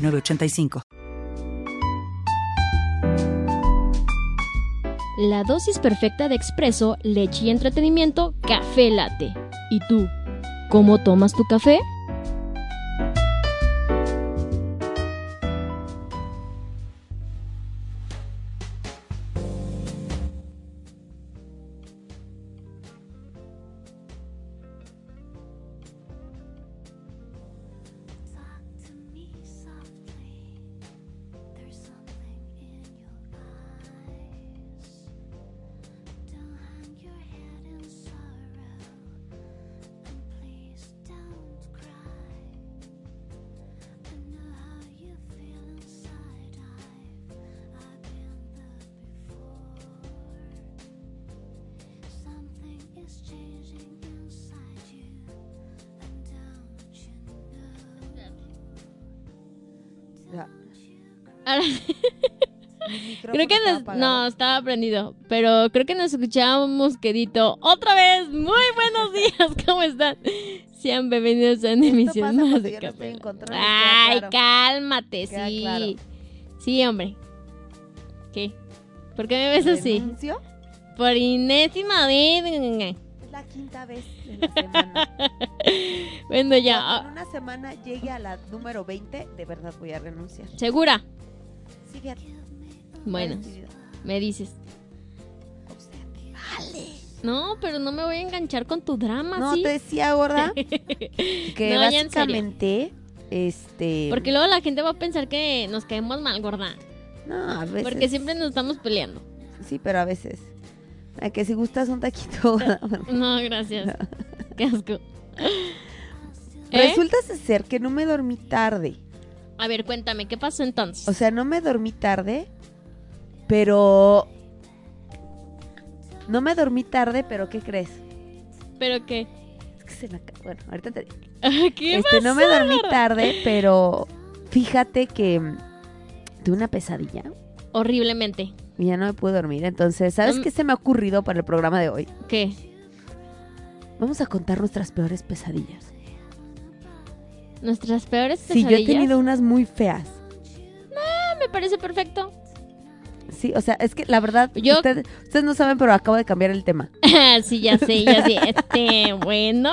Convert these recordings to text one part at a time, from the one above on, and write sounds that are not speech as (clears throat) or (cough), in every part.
906985. La dosis perfecta de expreso, leche y entretenimiento, café latte. ¿Y tú? ¿Cómo tomas tu café? Creo que nos, no, estaba prendido, pero creo que nos escuchábamos quedito. Otra vez, muy buenos (laughs) días, ¿cómo están? Sean bienvenidos a una emisión más de Café. Ay, cálmate, sí. Sí, hombre. ¿Qué? ¿Por qué me ves así? Por inésima vez. Es la quinta vez en la semana. (laughs) bueno, ya. Cuando en una semana llegue a la número 20, de verdad voy a renunciar. ¿Segura? Fíjate. Bueno, me dices. Vale. No, pero no me voy a enganchar con tu drama, No, ¿sí? te decía, gorda, (laughs) que No, básicamente, este... Porque luego la gente va a pensar que nos caemos mal, gorda. No, a veces... Porque siempre nos estamos peleando. Sí, pero a veces. A que si gustas un taquito, gorda. (laughs) No, gracias. (laughs) Qué asco. ¿Eh? Resulta ser que no me dormí tarde. A ver, cuéntame, ¿qué pasó entonces? O sea, no me dormí tarde, pero... No me dormí tarde, pero ¿qué crees? ¿Pero qué? Es que se me... Bueno, ahorita te digo. (laughs) ¿Qué Este, pasó, no me dormí tarde, pero fíjate que tuve una pesadilla Horriblemente. y ya no me pude dormir. Entonces, ¿sabes Mm. qué se me ha ocurrido para el programa de hoy? ¿Qué? Vamos a contar nuestras peores pesadillas. ¿Nuestras peores Sí, pesadillas? yo he tenido unas muy feas. Ah, me parece perfecto. Sí, o sea, es que la verdad, Yo- ustedes, ustedes no saben, pero acabo de cambiar el tema. (laughs) sí, ya sé, ya sé. Este, (laughs) bueno.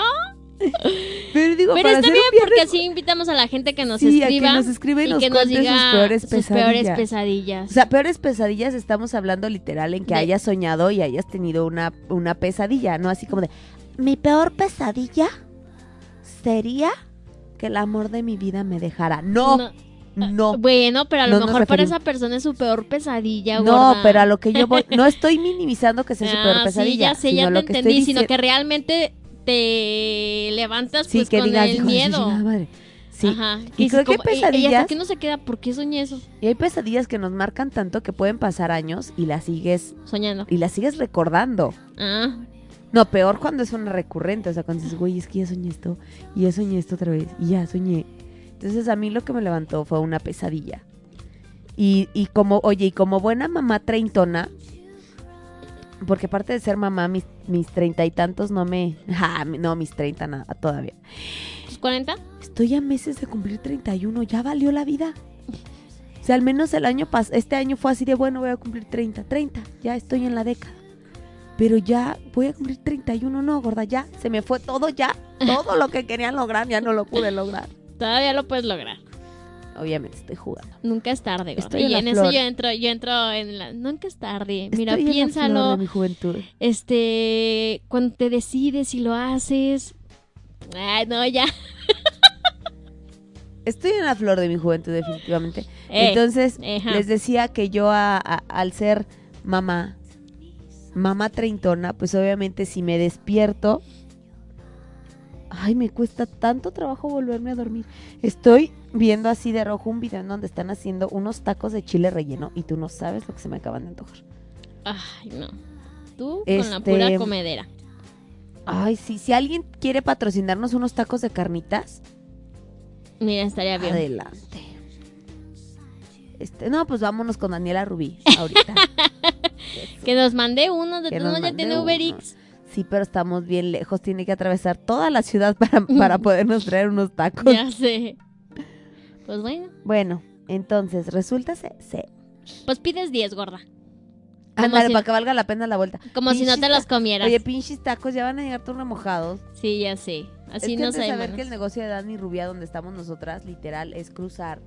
Pero digo, Pero está bien porque así invitamos a la gente que nos Sí, a que nos escriba y nos que nos cuente sus diga peores sus peores pesadillas. pesadillas. O sea, peores pesadillas estamos hablando literal en que De- hayas soñado y hayas tenido una, una pesadilla, ¿no? Así como de, mi peor pesadilla sería que el amor de mi vida me dejara. No, no, no, Bueno, pero a lo No mejor para esa persona es su peor pesadilla, gorda. pero a lo que yo voy, no estoy (laughs) minimizando que sea su peor Ah, pesadilla. Sí, ya sé, ya te que entendí, sino que realmente te levantas Sí, pues que con digas, el de miedo. madre. Sí, Ajá. Y dices creo que hay como, "Ey, ey, pesadillas- hasta que uno se queda, ¿por qué soñé eso? y hay pesadillas que nos marcan tanto que pueden pasar años y las sigues, Soñando. y las sigues recordando. Ah, No, peor cuando es una recurrente, o sea, cuando dices, güey, es que ya soñé esto, y ya soñé esto otra vez, y ya soñé. Entonces a mí lo que me levantó fue una pesadilla. Y, y como, oye, y como buena mamá treintona, porque aparte de ser mamá, mis, mis treinta y tantos no me... (laughs) Ja, no, mis treinta nada, todavía. ¿tus 40? Estoy a meses de cumplir 31, ya valió la vida. O sea, al menos el año pas este año fue así de bueno, voy a cumplir 30, 30, ya estoy en la década. Pero ya voy a cumplir 31, no, gorda, ya se me fue todo ya. Todo lo que quería lograr ya no lo pude lograr. Todavía lo puedes lograr. Obviamente estoy jugando. Nunca es tarde, gorda. Estoy y en en eso yo entro, yo entro en la... Nunca es tarde. Mira, Estoy en la flor piénsalo. de mi juventud. Este, cuando te decides y lo haces. Ay, no, ya. (laughs) Estoy en la flor de mi juventud, definitivamente. Eh, Entonces, les decía que yo a- a- al ser mamá, mamá treintona, pues obviamente si me despierto Ay, me cuesta tanto trabajo volverme a dormir. Estoy viendo así de rojo un video en donde están haciendo unos tacos de chile relleno y tú no sabes lo que se me acaban de antojar. Ay, no. Tú con la pura Este, comedera. Ay, sí, si alguien quiere patrocinarnos unos tacos de carnitas, Mira, estaría bien. adelante. Este, no, pues vámonos con Daniela Rubí ahorita. (laughs) Que nos mande uno, de todos ya tiene Uber. Eats. Sí, pero estamos bien lejos. Tiene que atravesar toda la ciudad para, para (laughs) podernos traer unos tacos. Ya sé. Pues bueno, Bueno, entonces, resulta se, se- pues pides 10, gorda. Ándale, si- para que valga la pena la vuelta. Como si no te los comieras. Oye, pinches tacos ya van a llegar todos remojados. sí, ya sé. Así es que no de saber sabemos. que el negocio de Dani Rubia, donde estamos nosotras, literal, es cruzar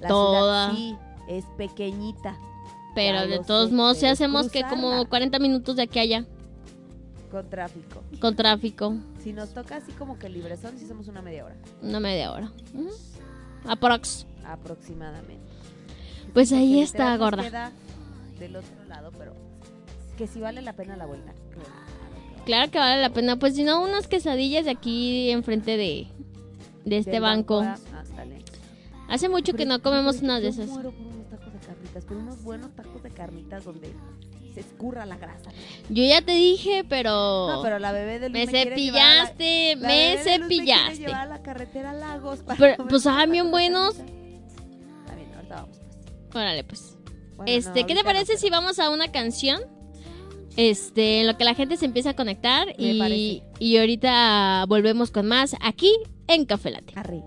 la Toda. ciudad. Sí, es pequeñita, Pero de todos sé, modos, si hacemos que como cruzarla. 40 minutos de aquí a allá, con tráfico. con tráfico, (laughs) Si nos toca así como que librezón, si hacemos una media hora, una media hora. Ujú. Aprox. aproximadamente. Pues ahí está, gorda. queda del otro lado, pero que si vale la pena la vuelta. Claro. que vale. Claro que vale la pena. Pues si no, unas quesadillas de aquí enfrente de, de este Del banco. Ah. Hace mucho que no comemos unas de esas. muero por unos tacos de carnitas, pero unos buenos tacos de carnitas donde se escurra la grasa. Yo ya te dije, pero... No, pero la bebé de Luz me la- cepillaste, la me bebé de Luz quiere cepillaste. a la carretera Lagos para Pero, pues, saben bien buenos. Está bien, ahorita vamos pues. Órale, pues. Bueno, este, no, ¿qué te parece no, si vamos a una canción? Este, en lo que la gente se empieza a conectar y, y ahorita volvemos con más aquí en Café Latte. Arre.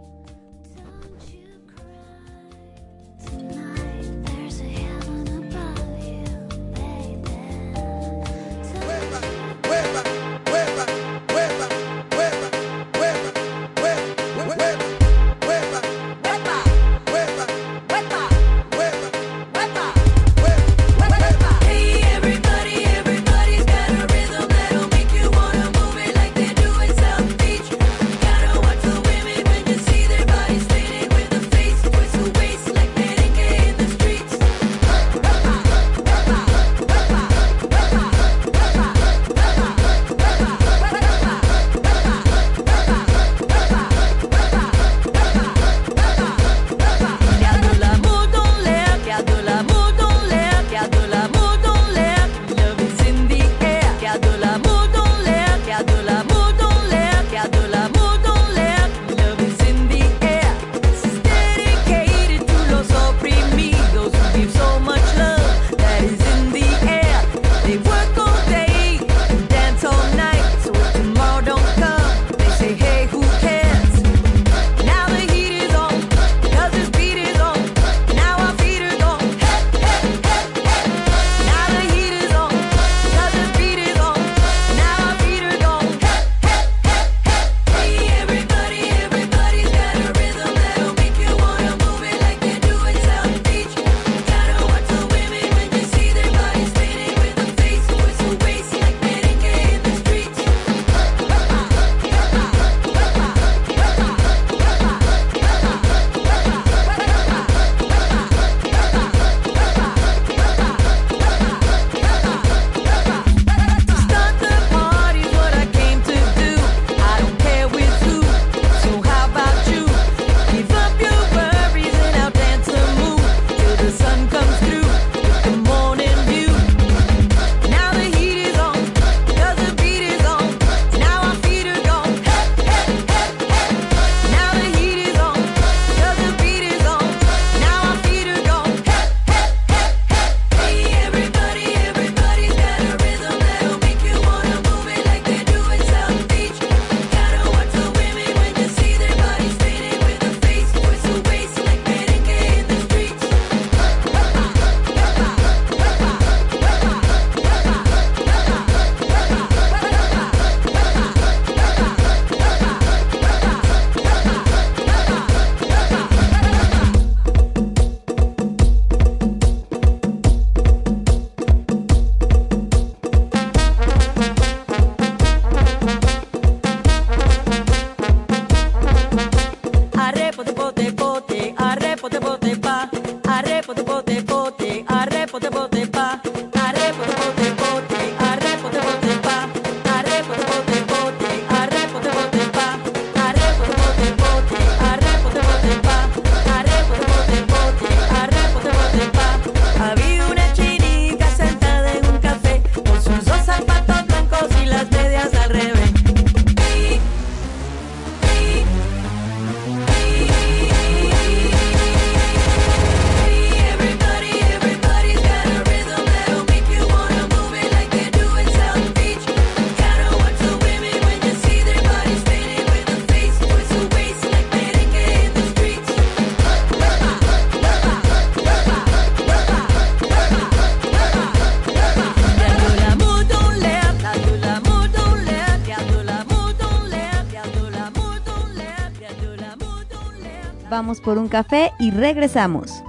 Por un café y regresamos.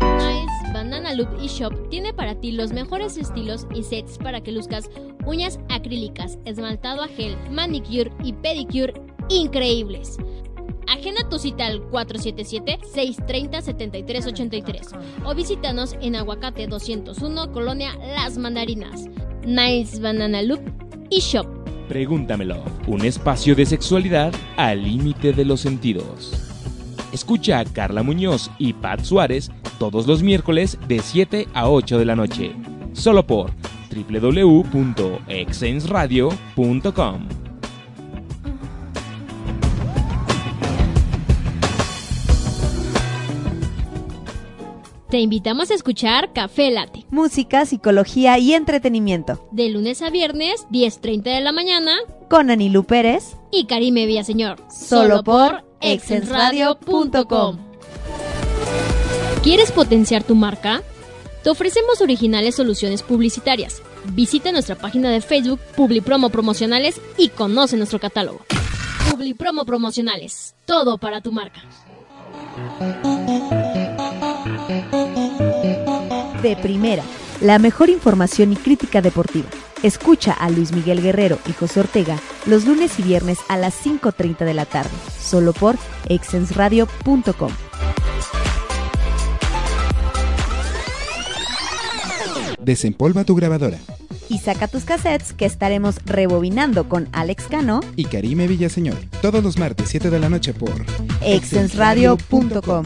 Nice Banana Loop eShop tiene para ti los mejores estilos y sets para que luzcas uñas acrílicas, esmaltado a gel, manicure y pedicure increíbles. Agenda tu cita al 477-630-7383 o visítanos en Aguacate 201, Colonia Las Mandarinas. Nice Banana Loop eShop. Pregúntamelo, un espacio de sexualidad al límite de los sentidos. Escucha a Carla Muñoz y Pat Suárez todos los miércoles de 7 a 8 de la noche, solo por www.exensradio.com. Te invitamos a escuchar Café Late. Música, psicología y entretenimiento. De lunes a viernes, 10.30 de la mañana. Con Anilú Pérez. Y Karime Villaseñor. Solo por exensradio.com. ¿Quieres potenciar tu marca? Te ofrecemos originales soluciones publicitarias. Visita nuestra página de Facebook Publipromo Promocionales y conoce nuestro catálogo. Publipromo Promocionales. Todo para tu marca. De primera, la mejor información y crítica deportiva. Escucha a Luis Miguel Guerrero y José Ortega los lunes y viernes a las 5.30 de la tarde, solo por exensradio.com. Desempolva tu grabadora. Y saca tus cassettes que estaremos rebobinando con Alex Cano y Karime Villaseñor. Todos los martes 7 de la noche por exensradio.com.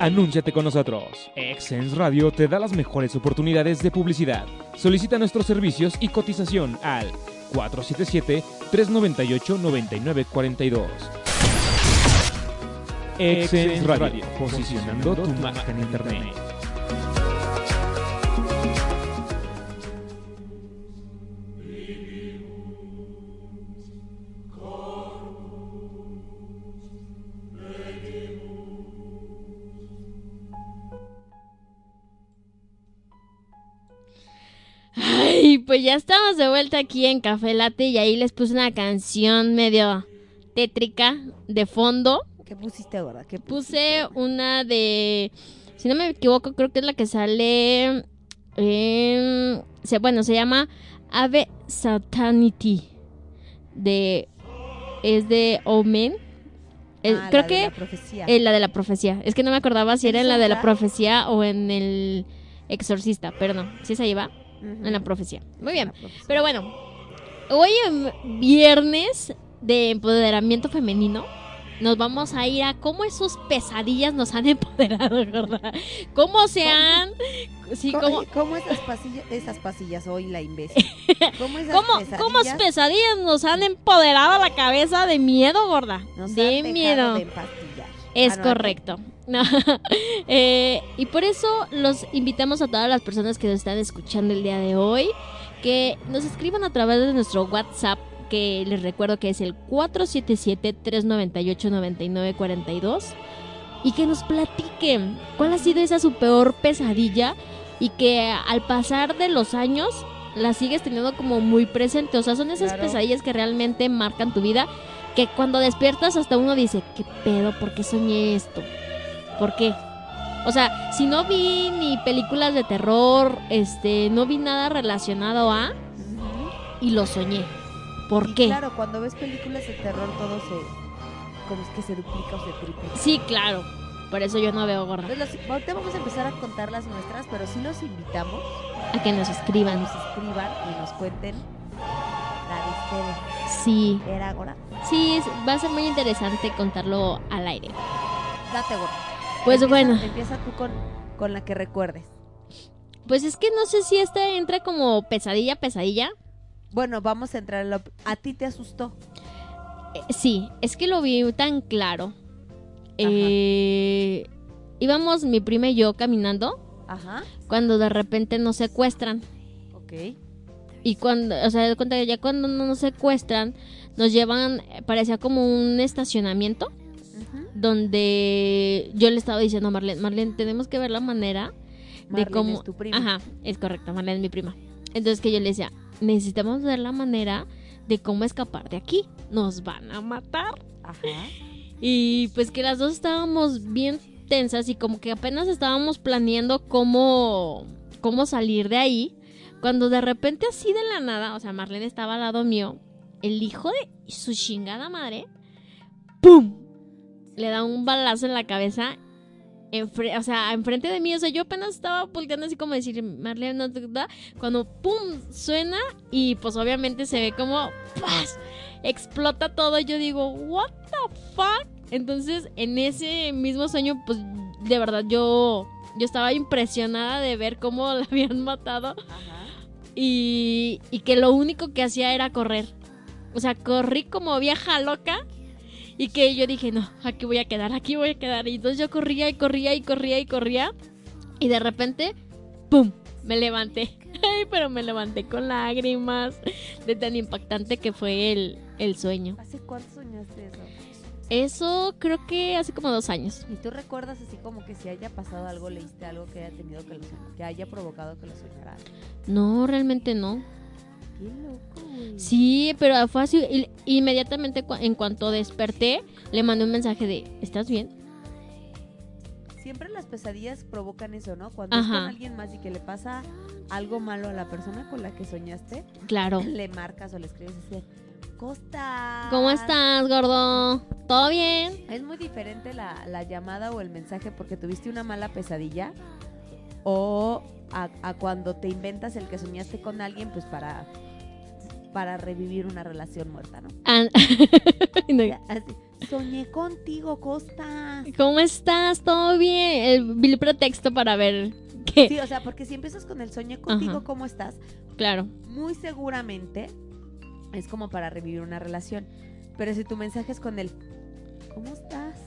Anúnciate con nosotros. Exens Radio te da las mejores oportunidades de publicidad. Solicita nuestros servicios y cotización al 477-398-9942. Exens Radio, posicionando tu marca en Internet. Ay, pues ya estamos de vuelta aquí en Café Late y ahí les puse una canción medio tétrica de fondo. ¿Qué pusiste ahora? ¿Qué Puse una de, si no me equivoco, creo que es la que sale, bueno, se llama Ave Satanity, de, es de Omen. Eh, Ah, creo la de que la profecía. eh, la de la profecía. Es que no me acordaba si era en la de la profecía o en el exorcista, pero no, si esa iba En la profecía. Muy bien. Profecía. Pero bueno, hoy en viernes de empoderamiento femenino nos vamos a ir a cómo esos pesadillas nos han (laughs) empoderado, ¿verdad? Cómo se han... Sí, ¿Cómo, cómo... cómo esas pasillas, esas pasillas hoy la imbécil? ¿Cómo esas ¿Cómo, pesadillas cómo pesadillas nos han empoderado la cabeza de miedo, gorda? nos de han miedo. de? Es Ah, no, correcto. No. (laughs) Eh, y por eso los invitamos a todas las personas que nos están escuchando el día de hoy que nos escriban a través de nuestro WhatsApp que les recuerdo que es el 477-398-9942 y que nos platiquen cuál ha sido esa su peor pesadilla y que al pasar de los años la sigues teniendo como muy presente. O sea, son esas Claro. pesadillas que realmente marcan tu vida que cuando despiertas hasta uno dice, ¿qué pedo? ¿Por qué soñé esto? ¿Por qué? O sea, si no vi ni películas de terror, este, no vi nada relacionado a y lo soñé. ¿Por Y qué? Claro, cuando ves películas de terror todo se... Como es que se duplica o se triplica. Sí, claro. Por eso yo no veo. Entonces, los- ahorita vamos a empezar a contar las nuestras, pero sí los invitamos A que nos escriban. nos escriban y nos cuenten la de ustedes. Sí, ¿Era ahora? sí, es- va a ser muy interesante contarlo al aire. Date, gorda. Pues Empieza- bueno, Empieza tú con, con la que recuerdes. pues es que no sé si esta entra como pesadilla, pesadilla. Bueno, vamos a entrar en lo... ¿A ti te asustó? Eh, sí, es que lo vi tan claro. Eh, íbamos mi prima y yo caminando Ajá. cuando de repente nos secuestran. Ok. Y cuando, o sea, ya cuando nos secuestran, nos llevan, eh, parecía como un estacionamiento, Donde yo le estaba diciendo a Marlene, Marlene, tenemos que ver la manera de cómo... es tu prima. Ajá, es correcto, Marlene es mi prima. Entonces que yo le decía, necesitamos ver la manera de cómo escapar de aquí. Nos van a matar. Ajá. Y pues que las dos estábamos bien tensas y como que apenas estábamos planeando cómo, cómo salir de ahí. Cuando de repente así de la nada, o sea, Marlene estaba al lado mío, el hijo de su chingada madre, ¡pum! Le da un balazo en la cabeza. enfre- o sea, enfrente de mí, o sea, yo apenas estaba volteando así como decir, Marlene, no te da. Cuando ¡pum! suena y pues obviamente se ve como ¡paz! explota todo. Y yo digo, ¿What the fuck? Entonces, en ese mismo sueño, pues de verdad yo, yo estaba impresionada de ver cómo (laughs) la habían matado Ajá. y, y que lo único que hacía era correr. O sea, corrí como vieja loca y que yo dije, no, aquí voy a quedar, aquí voy a quedar. Y entonces yo corría y corría y corría y corría y de repente, ¡pum! Me levanté. (laughs) Ay, pero me levanté con lágrimas de tan impactante que fue el, el sueño. ¿Hace cuánto soñaste eso? Eso creo que hace como dos años. ¿Y tú recuerdas así como que si haya pasado algo, leíste algo que haya tenido que, lo que haya provocado que lo soñaras? No, realmente no. Qué loco, güey. Sí, pero fue así. Inmediatamente en cuanto desperté, le mandé un mensaje de, ¿estás bien? Siempre las pesadillas provocan eso, ¿no? Cuando es con alguien más y que le pasa algo malo a la persona con la que soñaste, Claro. (clears throat) le marcas o le escribes así, Costa. ¿Cómo estás, gordo? ¿Todo bien? Es muy diferente la, la llamada o el mensaje porque tuviste una mala pesadilla o a, a cuando te inventas el que soñaste con alguien pues para, para revivir una relación muerta, ¿no? An- (laughs) No, Ya, así, Soñé contigo, Costa. ¿Cómo estás? ¿Todo bien? El vil pretexto para ver qué. Sí, o sea, porque si empiezas con el soñé contigo, Ajá. ¿cómo estás? Claro. Muy seguramente es como para revivir una relación. Pero si tu mensaje es con el ¿cómo estás?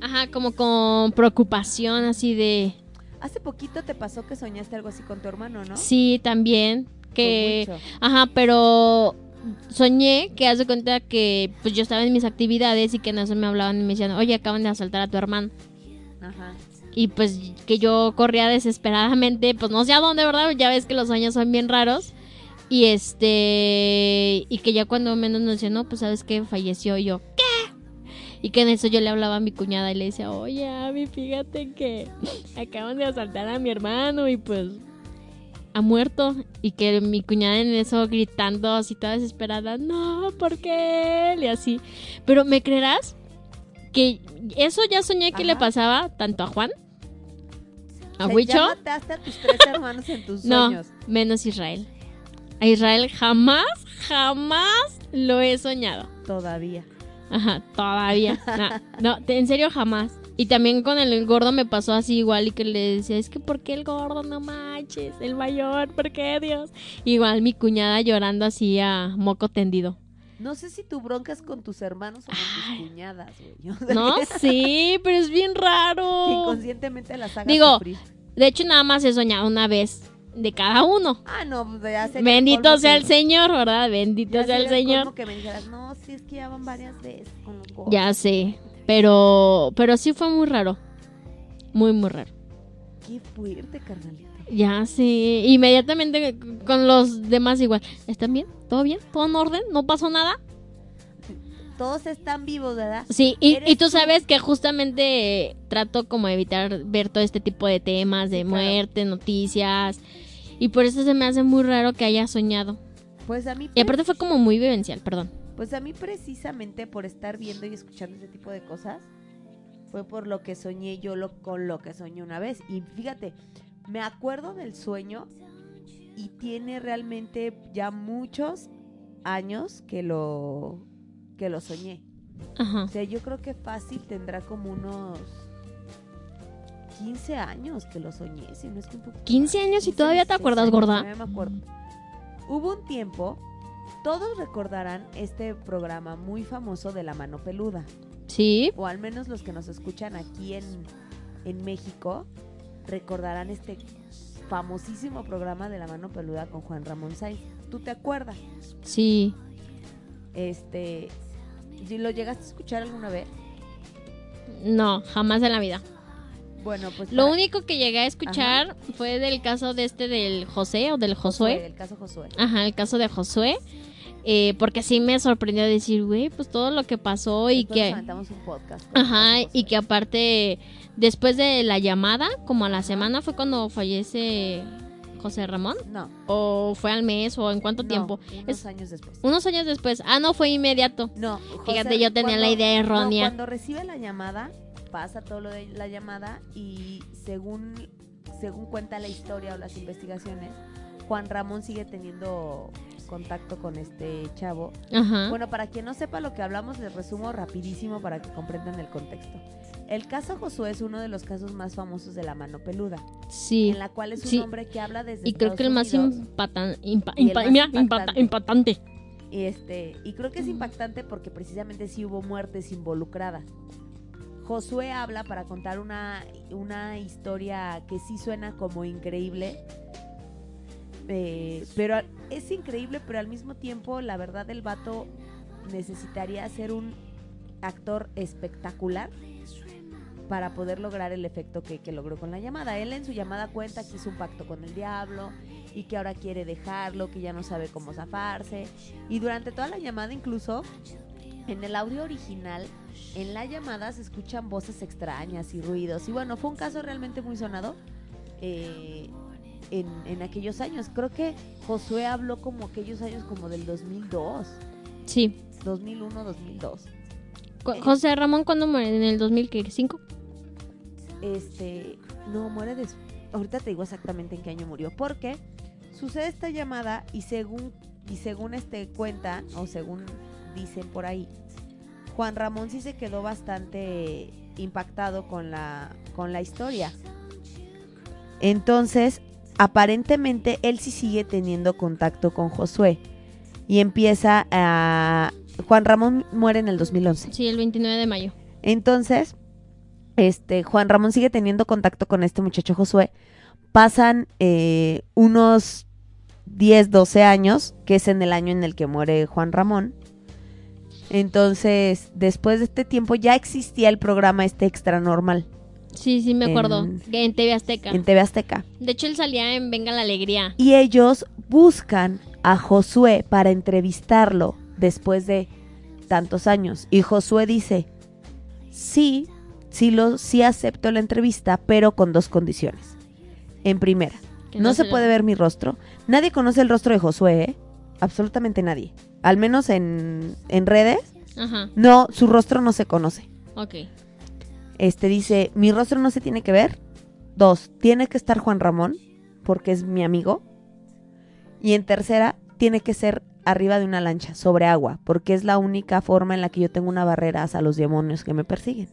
Ajá, como con preocupación así de... Hace poquito te pasó que soñaste algo así con tu hermano, ¿no? Sí, también. Que... Ajá, pero soñé que hace cuenta que pues yo estaba en mis actividades y que en eso me hablaban y me decían, oye, acaban de asaltar a tu hermano. Ajá. Y pues que yo corría desesperadamente, pues no sé a dónde, ¿verdad? Ya ves que los sueños son bien raros. Y este, y que ya cuando menos nos decía, no, pues sabes que falleció y yo, ¿qué? Y que en eso yo le hablaba a mi cuñada y le decía, oye, Abby, fíjate que (laughs) acaban de asaltar a mi hermano y pues ha muerto. Y que mi cuñada en eso gritando así toda desesperada, no, ¿por qué? Y así. Pero ¿me creerás? Que eso ya soñé que le pasaba tanto a Juan, a O sea, Huicho, Ya mataste a tus tres hermanos en tus (laughs) no, sueños. menos Israel. A Israel jamás, jamás lo he soñado. Todavía. Ajá, todavía. (laughs) No, no, en serio jamás. Y también con el gordo me pasó así igual y que le decía, es que ¿por qué el gordo no manches? El mayor, ¿por qué Dios? Igual mi cuñada llorando así a moco tendido. No sé si tu bronca es con tus hermanos o con Ay. tus cuñadas, güey. (laughs) No, (laughs) sí, pero es bien Que raro. inconscientemente las hagas Digo, sufrir. De hecho, nada más he soñado una vez de cada uno. Ah, no, pues ya sería Bendito colmo sea que- el Señor, ¿verdad? Bendito ya sea el Señor. que me dijeras, no, sí, es que ya van varias veces con los gordos". Ya sé, pero pero sí fue muy raro. Muy muy raro. Qué fuerte, carnalita. Ya sé, inmediatamente con los demás igual. ¿Están bien? ¿Todo bien? ¿Todo en orden? ¿No pasó nada? Todos están vivos, ¿verdad? Sí, y, y tú tú. sabes que justamente eh, trato como de evitar ver todo este tipo de temas de Sí, claro. muerte, noticias. Y por eso se me hace muy raro que haya soñado. Pues a mí, Y aparte fue como muy vivencial, perdón. Pues a mí precisamente por estar viendo y escuchando ese tipo de cosas, fue por lo que soñé yo lo, con lo que soñé una vez. Y fíjate, me acuerdo del sueño y tiene realmente ya muchos años que lo, que lo soñé. Ajá. O sea, yo creo que fácil tendrá como unos 15 años que lo soñé, si no es que un poquito 15 más, años y 15, todavía te 16 acuerdas, años, gorda. todavía me acuerdo. Hubo un tiempo, todos recordarán este programa muy famoso de La Mano Peluda, Sí, o al menos los que nos escuchan aquí en, en México, recordarán este famosísimo programa de La Mano Peluda con Juan Ramón Sainz. ¿Tú te acuerdas? sí. Este, ¿y ¿lo llegaste a escuchar alguna vez? No, jamás en la vida. Bueno, pues Lo para- único que llegué a escuchar fue del caso de este del José o del Josué. El caso Josué. Ajá, el caso de Josué. Eh, porque sí me sorprendió decir, güey, pues todo lo que pasó y que... un podcast. Ajá, y que aparte, después de la llamada, como a la semana fue cuando fallece José Ramón. No. ¿O fue al mes o en cuánto no, tiempo? Unos Es- años después. Unos años después. Ah, no, fue inmediato. No, Fíjate, yo tenía la idea no, errónea. cuando recibe la llamada, pasa todo lo de la llamada y según, según cuenta la historia o las investigaciones, Juan Ramón sigue teniendo contacto con este chavo. Ajá. Bueno, para quien no sepa lo que hablamos, les resumo rapidísimo para que comprendan el contexto. El caso Josué es uno de los casos más famosos de la mano peluda, sí. en la cual es un Sí. hombre que habla desde Y creo que el más Unidos. impatan- impa- Y el impa- más mira, impactante. Y, este, y creo que es impactante porque precisamente sí hubo muertes involucradas. Josué habla para contar una, una historia que sí suena como increíble. Eh, pero es increíble, pero al mismo tiempo, la verdad, el vato necesitaría ser un actor espectacular para poder lograr el efecto que, que logró con la llamada. Él en su llamada cuenta que hizo un pacto con el diablo y que ahora quiere dejarlo, que ya no sabe cómo zafarse. Y durante toda la llamada, incluso en el audio original, en la llamada se escuchan voces extrañas y ruidos. Y bueno, fue un caso realmente muy sonado eh, en, en aquellos años. Creo que Josué habló como aquellos años como del 2002, Sí. 2001, 2002. Cu- José Ramón, ¿cuándo muere? ¿En el 2005? Este, no, muere des- Ahorita te digo exactamente en qué año murió. Porque sucede esta llamada y según, y según este cuenta, o según dicen por ahí, Juan Ramón sí se quedó bastante impactado con la, con la historia. Entonces, aparentemente él sí sigue teniendo contacto con Josué. Y empieza a... Juan Ramón muere en el 2011. Sí, el 29 de mayo. Entonces, este, Juan Ramón sigue teniendo contacto con este muchacho Josué. Pasan eh, unos 10, 12 años, que es en el año en el que muere Juan Ramón. Entonces, después de este tiempo ya existía el programa este extra normal Sí, sí, me acuerdo. En- En TV Azteca. en TV Azteca. De hecho, él salía en Venga la Alegría. Y ellos buscan a Josué para entrevistarlo después de tantos años. Y Josué dice, sí, sí, lo, sí acepto la entrevista, pero con dos condiciones. En primera, que no, se puede ver mi rostro. Nadie conoce el rostro de Josué, ¿eh? Absolutamente nadie. Al menos en, en redes, Ajá, no, su rostro no se conoce. ok. Este dice, mi rostro no se tiene que ver. Dos, tiene que estar Juan Ramón, porque es mi amigo. Y en tercera, tiene que ser arriba de una lancha, sobre agua, porque es la única forma en la que yo tengo una barrera hacia los demonios que me persiguen.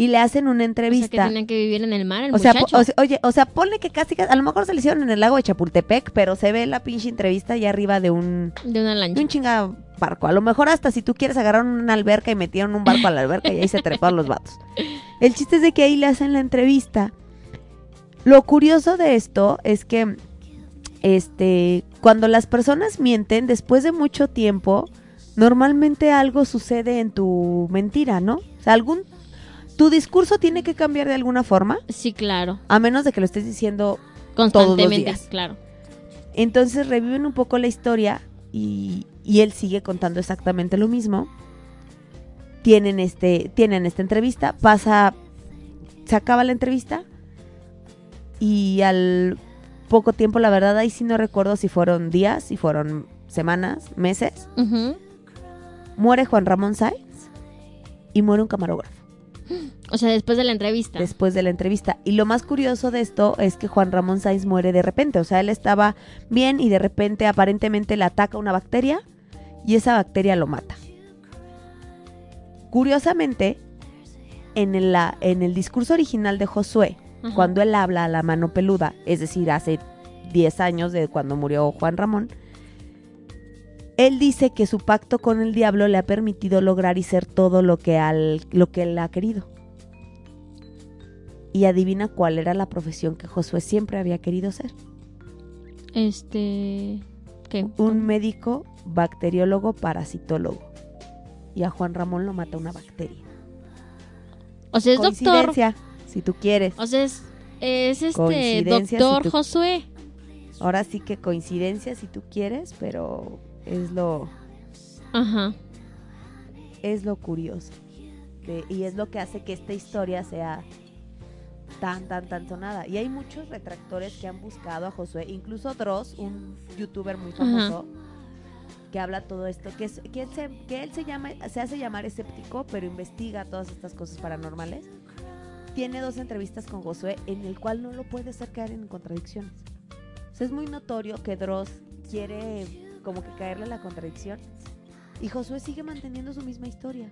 Y le hacen una O sea, que entrevista. tenían que vivir en el mar, el O sea, muchacho. o sea, oye, o sea, ponle que casi, a lo mejor se le hicieron en el lago de Chapultepec, pero se ve la pinche entrevista ya arriba de un, de una de lancha. un chinga barco. A lo mejor hasta si tú quieres agarrar una alberca y metieron un barco a la alberca y ahí se treparon los vatos. (laughs) El chiste es de que ahí le hacen la entrevista. Lo curioso de esto es que este cuando las personas mienten después de mucho tiempo, normalmente algo sucede en tu mentira, ¿no? O sea, algún tu discurso tiene que cambiar de alguna forma, Sí, claro. a menos de que lo estés diciendo Constantemente, días. claro. entonces reviven un poco la historia y, y él sigue contando exactamente lo mismo. Tienen, este, tienen esta entrevista, pasa, se acaba la entrevista y al poco tiempo, la verdad, ahí sí no recuerdo si fueron días, si fueron semanas, meses, muere Juan Ramón Sáenz y muere un camarógrafo O sea, después de la entrevista. después de la entrevista. Y lo más curioso de esto es que Juan Ramón Sáenz muere de repente. O sea, él estaba bien y de repente aparentemente le ataca una bacteria y esa bacteria lo mata. Curiosamente, en el, la- en el discurso original de Josué, Ajá. cuando él habla a la mano peluda, es decir, hace 10 años de cuando murió Juan Ramón, él dice que su pacto con el diablo le ha permitido lograr y ser todo lo que, al, lo que él ha querido. Y adivina cuál era la profesión que Josué siempre había querido ser. Este. ¿Qué? Un médico bacteriólogo parasitólogo. Y a Juan Ramón lo mata una bacteria. O sea, es doctor. Coincidencia. si tú quieres. O sea, es, es este doctor si tú- Josué. Ahora sí que coincidencia si tú quieres, pero es lo, Ajá. es lo curioso. De- y es lo que hace que esta historia sea tan, tan, tan sonada. Y hay muchos retractores que han buscado a Josué, incluso Dross, un youtuber muy famoso, que habla todo esto, que, es, que, él, se, que él se, llama, se hace llamar escéptico, pero investiga todas estas cosas paranormales. Tiene dos entrevistas con Josué en el cual no lo puede hacer caer en contradicciones. O sea, es muy notorio que Dross quiere como que caerle a la contradicción y Josué sigue manteniendo su misma historia.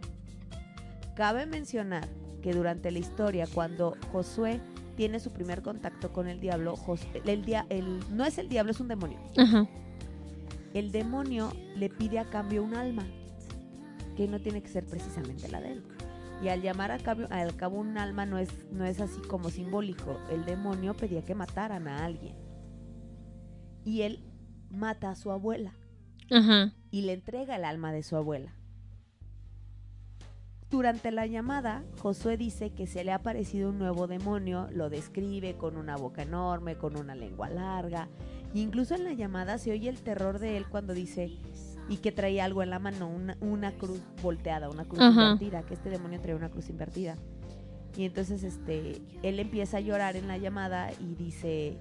Cabe mencionar que durante la historia, cuando Josué tiene su primer contacto con el diablo, Jos- el, dia- el- no es el diablo, es un demonio. Ajá. El demonio le pide a cambio un alma, que no tiene que ser precisamente la de él. Y al llamar a cambio, al cabo un alma no es, no es así como simbólico. El demonio pedía que mataran a alguien. Y él mata a su abuela Ajá. y le entrega el alma de su abuela. Durante la llamada, Josué dice que se le ha aparecido un nuevo demonio, lo describe con una boca enorme, con una lengua larga. e incluso en la llamada se oye el terror de él cuando dice y que traía algo en la mano, una, una cruz volteada, una cruz Ajá. invertida, que este demonio traía una cruz invertida. Y entonces este, él empieza a llorar en la llamada y dice,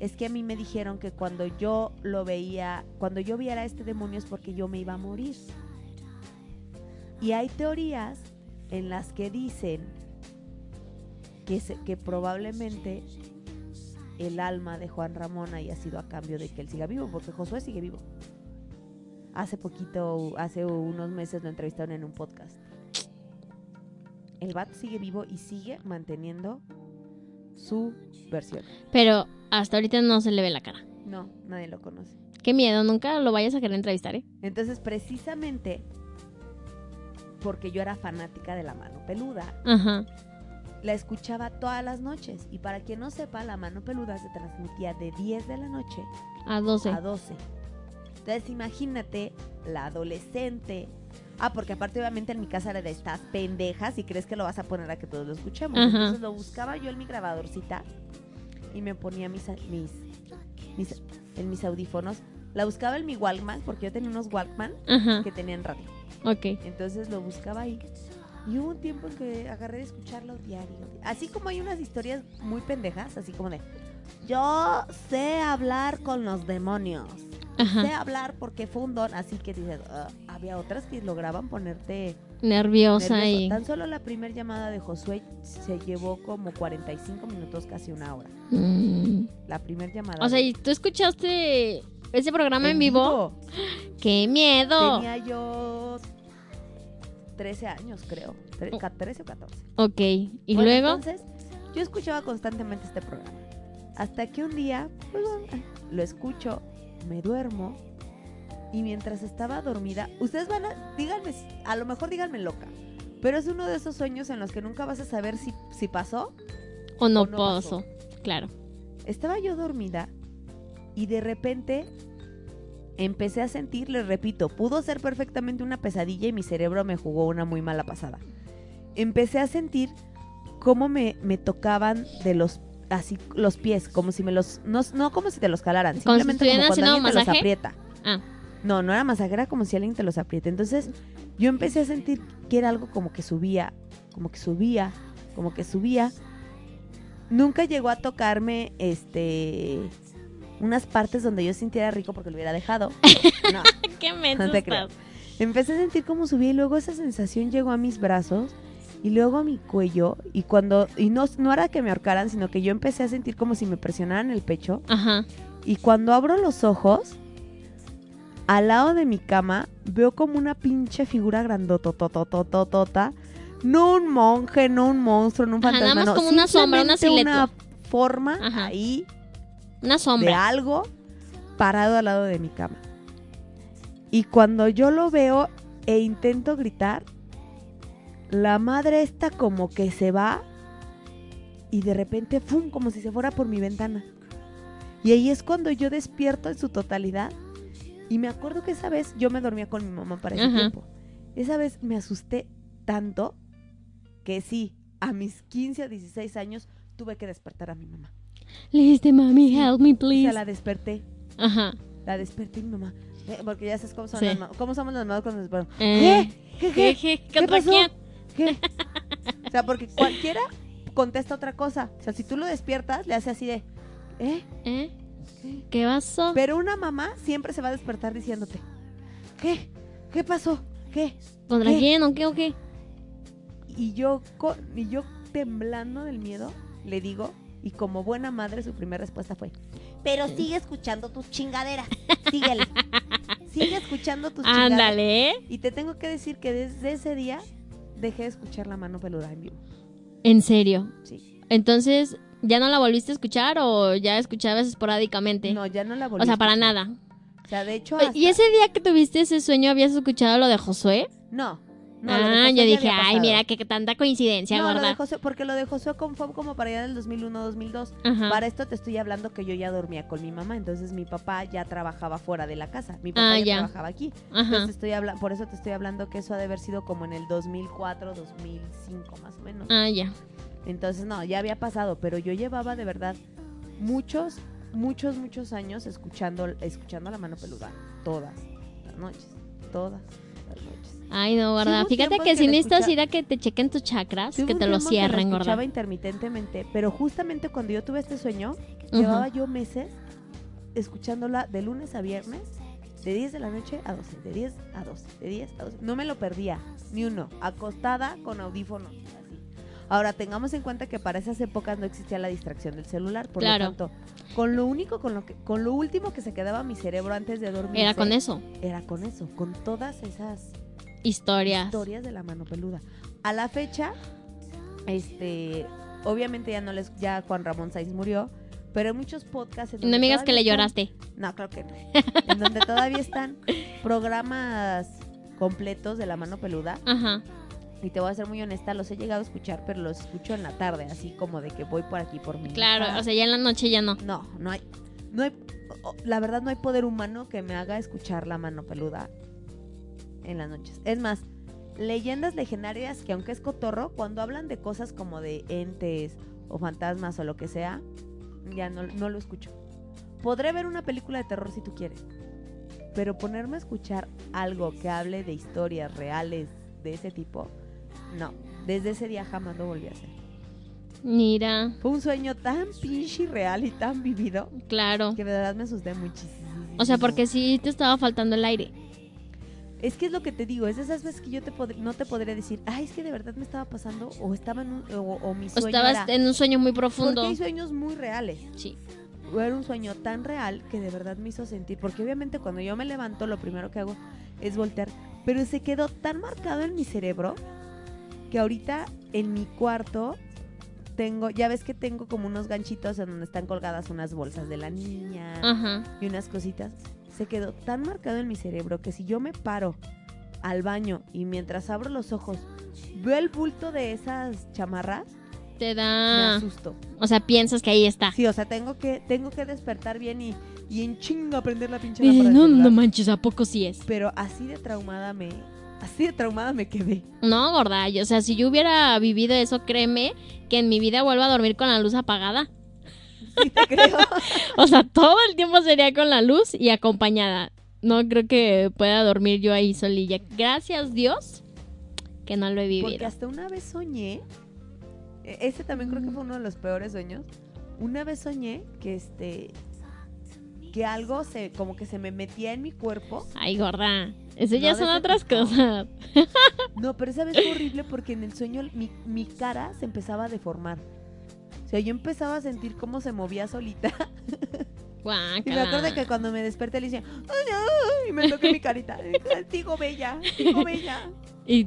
es que a mí me dijeron que cuando yo lo veía, cuando yo viera a este demonio es porque yo me iba a morir. Y hay teorías en las que dicen que, se- que probablemente el alma de Juan Ramón haya sido a cambio de que él siga vivo, porque Josué sigue vivo. Hace poquito, hace unos meses lo entrevistaron en un podcast. El vato sigue vivo y sigue manteniendo su versión. Pero hasta ahorita no se le ve la cara. No, nadie lo conoce. Qué miedo, nunca lo vayas a querer entrevistar, ¿eh? Entonces, precisamente porque yo era fanática de la mano peluda, Ajá. la escuchaba todas las noches. Y para quien no sepa, la mano peluda se transmitía de 10 de la noche A 12. a 12. Entonces, imagínate la adolescente. Ah, porque aparte, obviamente, en mi casa era de estas pendejas y crees que lo vas a poner a que todos lo escuchemos. Ajá. Entonces, lo buscaba yo en mi grabadorcita y me ponía mis, mis, mis- en mis audífonos. La buscaba en mi Walkman, porque yo tenía unos Walkman Ajá. que tenían radio. Ok. Entonces lo buscaba ahí. Y hubo un tiempo en que agarré de escucharlo diario. Así como hay unas historias muy pendejas, así como de, yo sé hablar con los demonios. Sé Ajá. hablar porque fue un don. Así que dices, "Ah", había otras que lograban ponerte Nerviosa nervioso. y. Tan solo la primera llamada de Josué se llevó como 45 minutos, casi una hora. Mm. La primera llamada. O sea, ¿y tú escuchaste ese programa en, vivo? (gasps) ¡Qué miedo! Tenía yo 13 años, creo. Tre- Oh. ca- 13 o 14. Ok. ¿Y Bueno, luego? Entonces, yo escuchaba constantemente este programa. Hasta que un día, pues, lo escucho, me duermo. Y mientras estaba dormida, ustedes van a, díganme, a lo mejor díganme loca. Pero es uno de esos sueños en los que nunca vas a saber si, si pasó. ¿O no, o no pasó. pasó? Claro. Estaba yo dormida y de repente empecé a sentir, les repito, pudo ser perfectamente una pesadilla y mi cerebro me jugó una muy mala pasada. Empecé a sentir cómo me, me tocaban de los así los pies, como si me los no, no como si te los calaran, simplemente como cuando alguien te los masaje. aprieta. Ah. No, no era masaje, era como si alguien te los apriete. Entonces, yo empecé a sentir que era algo como que subía, como que subía, como que subía. Nunca llegó a tocarme este unas partes donde yo sintiera rico porque lo hubiera dejado. (laughs) No. ¡Qué No te estás! creo. Empecé a sentir cómo subía y luego esa sensación llegó a mis brazos y luego a mi cuello y cuando y no no era que me ahorcaran, sino que yo empecé a sentir como si me presionaran el pecho Ajá. y cuando abro los ojos al lado de mi cama veo como una pinche figura grandotototototota, no un monje, no un monstruo, no un Ajá, fantasma, nada más no, como una sombra, una una forma Ajá. ahí Una de sombra. algo parado al lado de mi cama. Y cuando yo lo veo e intento gritar, la madre está como que se va y de repente, ¡fum! como si se fuera por mi ventana. Y ahí es cuando yo despierto en su totalidad. Y me acuerdo que esa vez yo me dormía con mi mamá para ese Ajá. tiempo. Esa vez me asusté tanto que sí, a mis 15 o 16 años tuve que despertar a mi mamá. Liste, mami, help me, O sea, please. la desperté, Ajá. la desperté mi mamá. eh, porque ya sabes cómo, son Sí. las ma- cómo somos las mamás cuando nos despertamos. Eh. ¿Qué? ¿Qué? ¿Qué? ¿Qué, ¿Qué ¿Contra pasó? quién? ¿Qué? (laughs) O sea, porque cualquiera contesta otra cosa. O sea, si tú lo despiertas, le hace así de, ¿eh? ¿Eh? ¿Qué? ¿Qué pasó? Pero una mamá siempre se va a despertar diciéndote, ¿qué? ¿Qué pasó? ¿Qué? ¿Contra quién o qué o qué? Y yo, y yo temblando del miedo, le digo, y como buena madre, su primera respuesta fue, pero sigue escuchando tus chingaderas, síguele. sigue escuchando tus chingaderas. Ándale, ¿eh? Y te tengo que decir que desde ese día dejé de escuchar la mano peluda en vivo. En serio. Sí. Entonces, ¿ya no la volviste a escuchar o ya escuchabas esporádicamente? No, ya no la volví o sea, para nada. O sea, de hecho, ¿Y hasta- ese día que tuviste ese sueño habías escuchado lo de Josué? No. No, ah, yo dije, ay, mira, que que tanta coincidencia, No, lo de. Josué, porque lo de Josué com- fue como para allá del 2001-2002. Ajá. Para esto te estoy hablando que yo ya dormía con mi mamá, entonces mi papá ya trabajaba fuera de la casa. Mi papá Ah, ya, ya. trabajaba aquí. Ajá. Entonces estoy habla por eso te estoy hablando que eso ha de haber sido como en el 2004, 2005 más o menos. Ah, ya. Entonces no, ya había pasado, pero yo llevaba de verdad muchos, muchos, muchos años escuchando, escuchando la mano peluda todas las noches, todas. Ay, no, gorda. hubo Fíjate que que si necesitas escucha- ir a que te chequen tus chakras, Sí, que te lo que la cierren, escuchaba gorda. intermitentemente, pero justamente cuando yo tuve este sueño, Ujú. llevaba yo meses escuchándola de lunes a viernes, de 10 de la noche a 12, de 10 a 12, de 10 a 12. No me lo perdía, ni uno, acostada con audífonos. Ahora, tengamos en cuenta que para esas épocas no existía la distracción del celular, por Claro. lo tanto, con lo único, con lo que, con lo último que se quedaba mi cerebro antes de dormir. Era con eso. Era con eso, con todas esas Historias. historias de la mano peluda. A la fecha, este, obviamente ya no les, ya Juan Ramón Saiz murió, pero hay muchos podcasts. en No me digas que le están- lloraste. No, creo que no. en donde todavía están programas completos de la mano peluda. Ajá. Y te voy a ser muy honesta, los he llegado a escuchar, pero los escucho en la tarde, así como de que voy por aquí por mi. Claro, o sea, ya en la noche ya no. No, no hay, no hay, la verdad no hay poder humano que me haga escuchar la mano peluda en las noches. Es más, leyendas legendarias que aunque es cotorro, cuando hablan de cosas como de entes o fantasmas o lo que sea, ya no, no lo escucho. Podré ver una película de terror si tú quieres, pero ponerme a escuchar algo que hable de historias reales de ese tipo, no. Desde ese día jamás lo volví a hacer. Mira, Fue un sueño tan pinche real y tan vivido claro. que de verdad me asusté muchísimo. O sea, porque sí te estaba faltando el aire. Es que es lo que te digo, es de esas veces que yo te no te podría decir, ay, es que de verdad me estaba pasando, o estaba en un, o, o mi O sueño estabas era... en un sueño muy Porque profundo. hay sueños muy reales. Sí. O Era un sueño tan real que de verdad me hizo sentir, porque obviamente cuando yo me levanto lo primero que hago es voltear, pero se quedó tan marcado en mi cerebro que ahorita en mi cuarto tengo, ya ves que tengo como unos ganchitos en donde están colgadas unas bolsas de la niña, Ajá. y unas cositas, se quedó tan marcado en mi cerebro que si yo me paro al baño y mientras abro los ojos veo el bulto de esas chamarras, Te me da. asusto. O sea, piensas que ahí está. Sí, o sea, tengo que, tengo que despertar bien y, y en chinga prender la pinche del no, no manches, ¿a poco sí es? Pero así de traumada me, así de traumada me quedé. No, gorda. yo- O sea, si yo hubiera vivido eso, créeme que en mi vida vuelvo a dormir con la luz apagada. Sí te creo. (laughs) O sea, todo el tiempo sería con la luz y acompañada. No creo que pueda dormir yo ahí solilla. Gracias Dios que no lo he Porque vivido. hasta una vez soñé, e- ese también creo que fue uno de los peores sueños. Una vez soñé que este que algo se como que se me metía en mi cuerpo. Ay, gorda. Eso ya son otras cosas. No, pero esa vez fue horrible porque en el sueño mi, mi cara se empezaba a deformar. O sea, yo empezaba a sentir cómo se movía solita. (laughs) Y me acuerdo Guácala. que cuando me desperté le decía, "Ay, ay", y me toqué mi carita. Digo bella, digo bella. Y,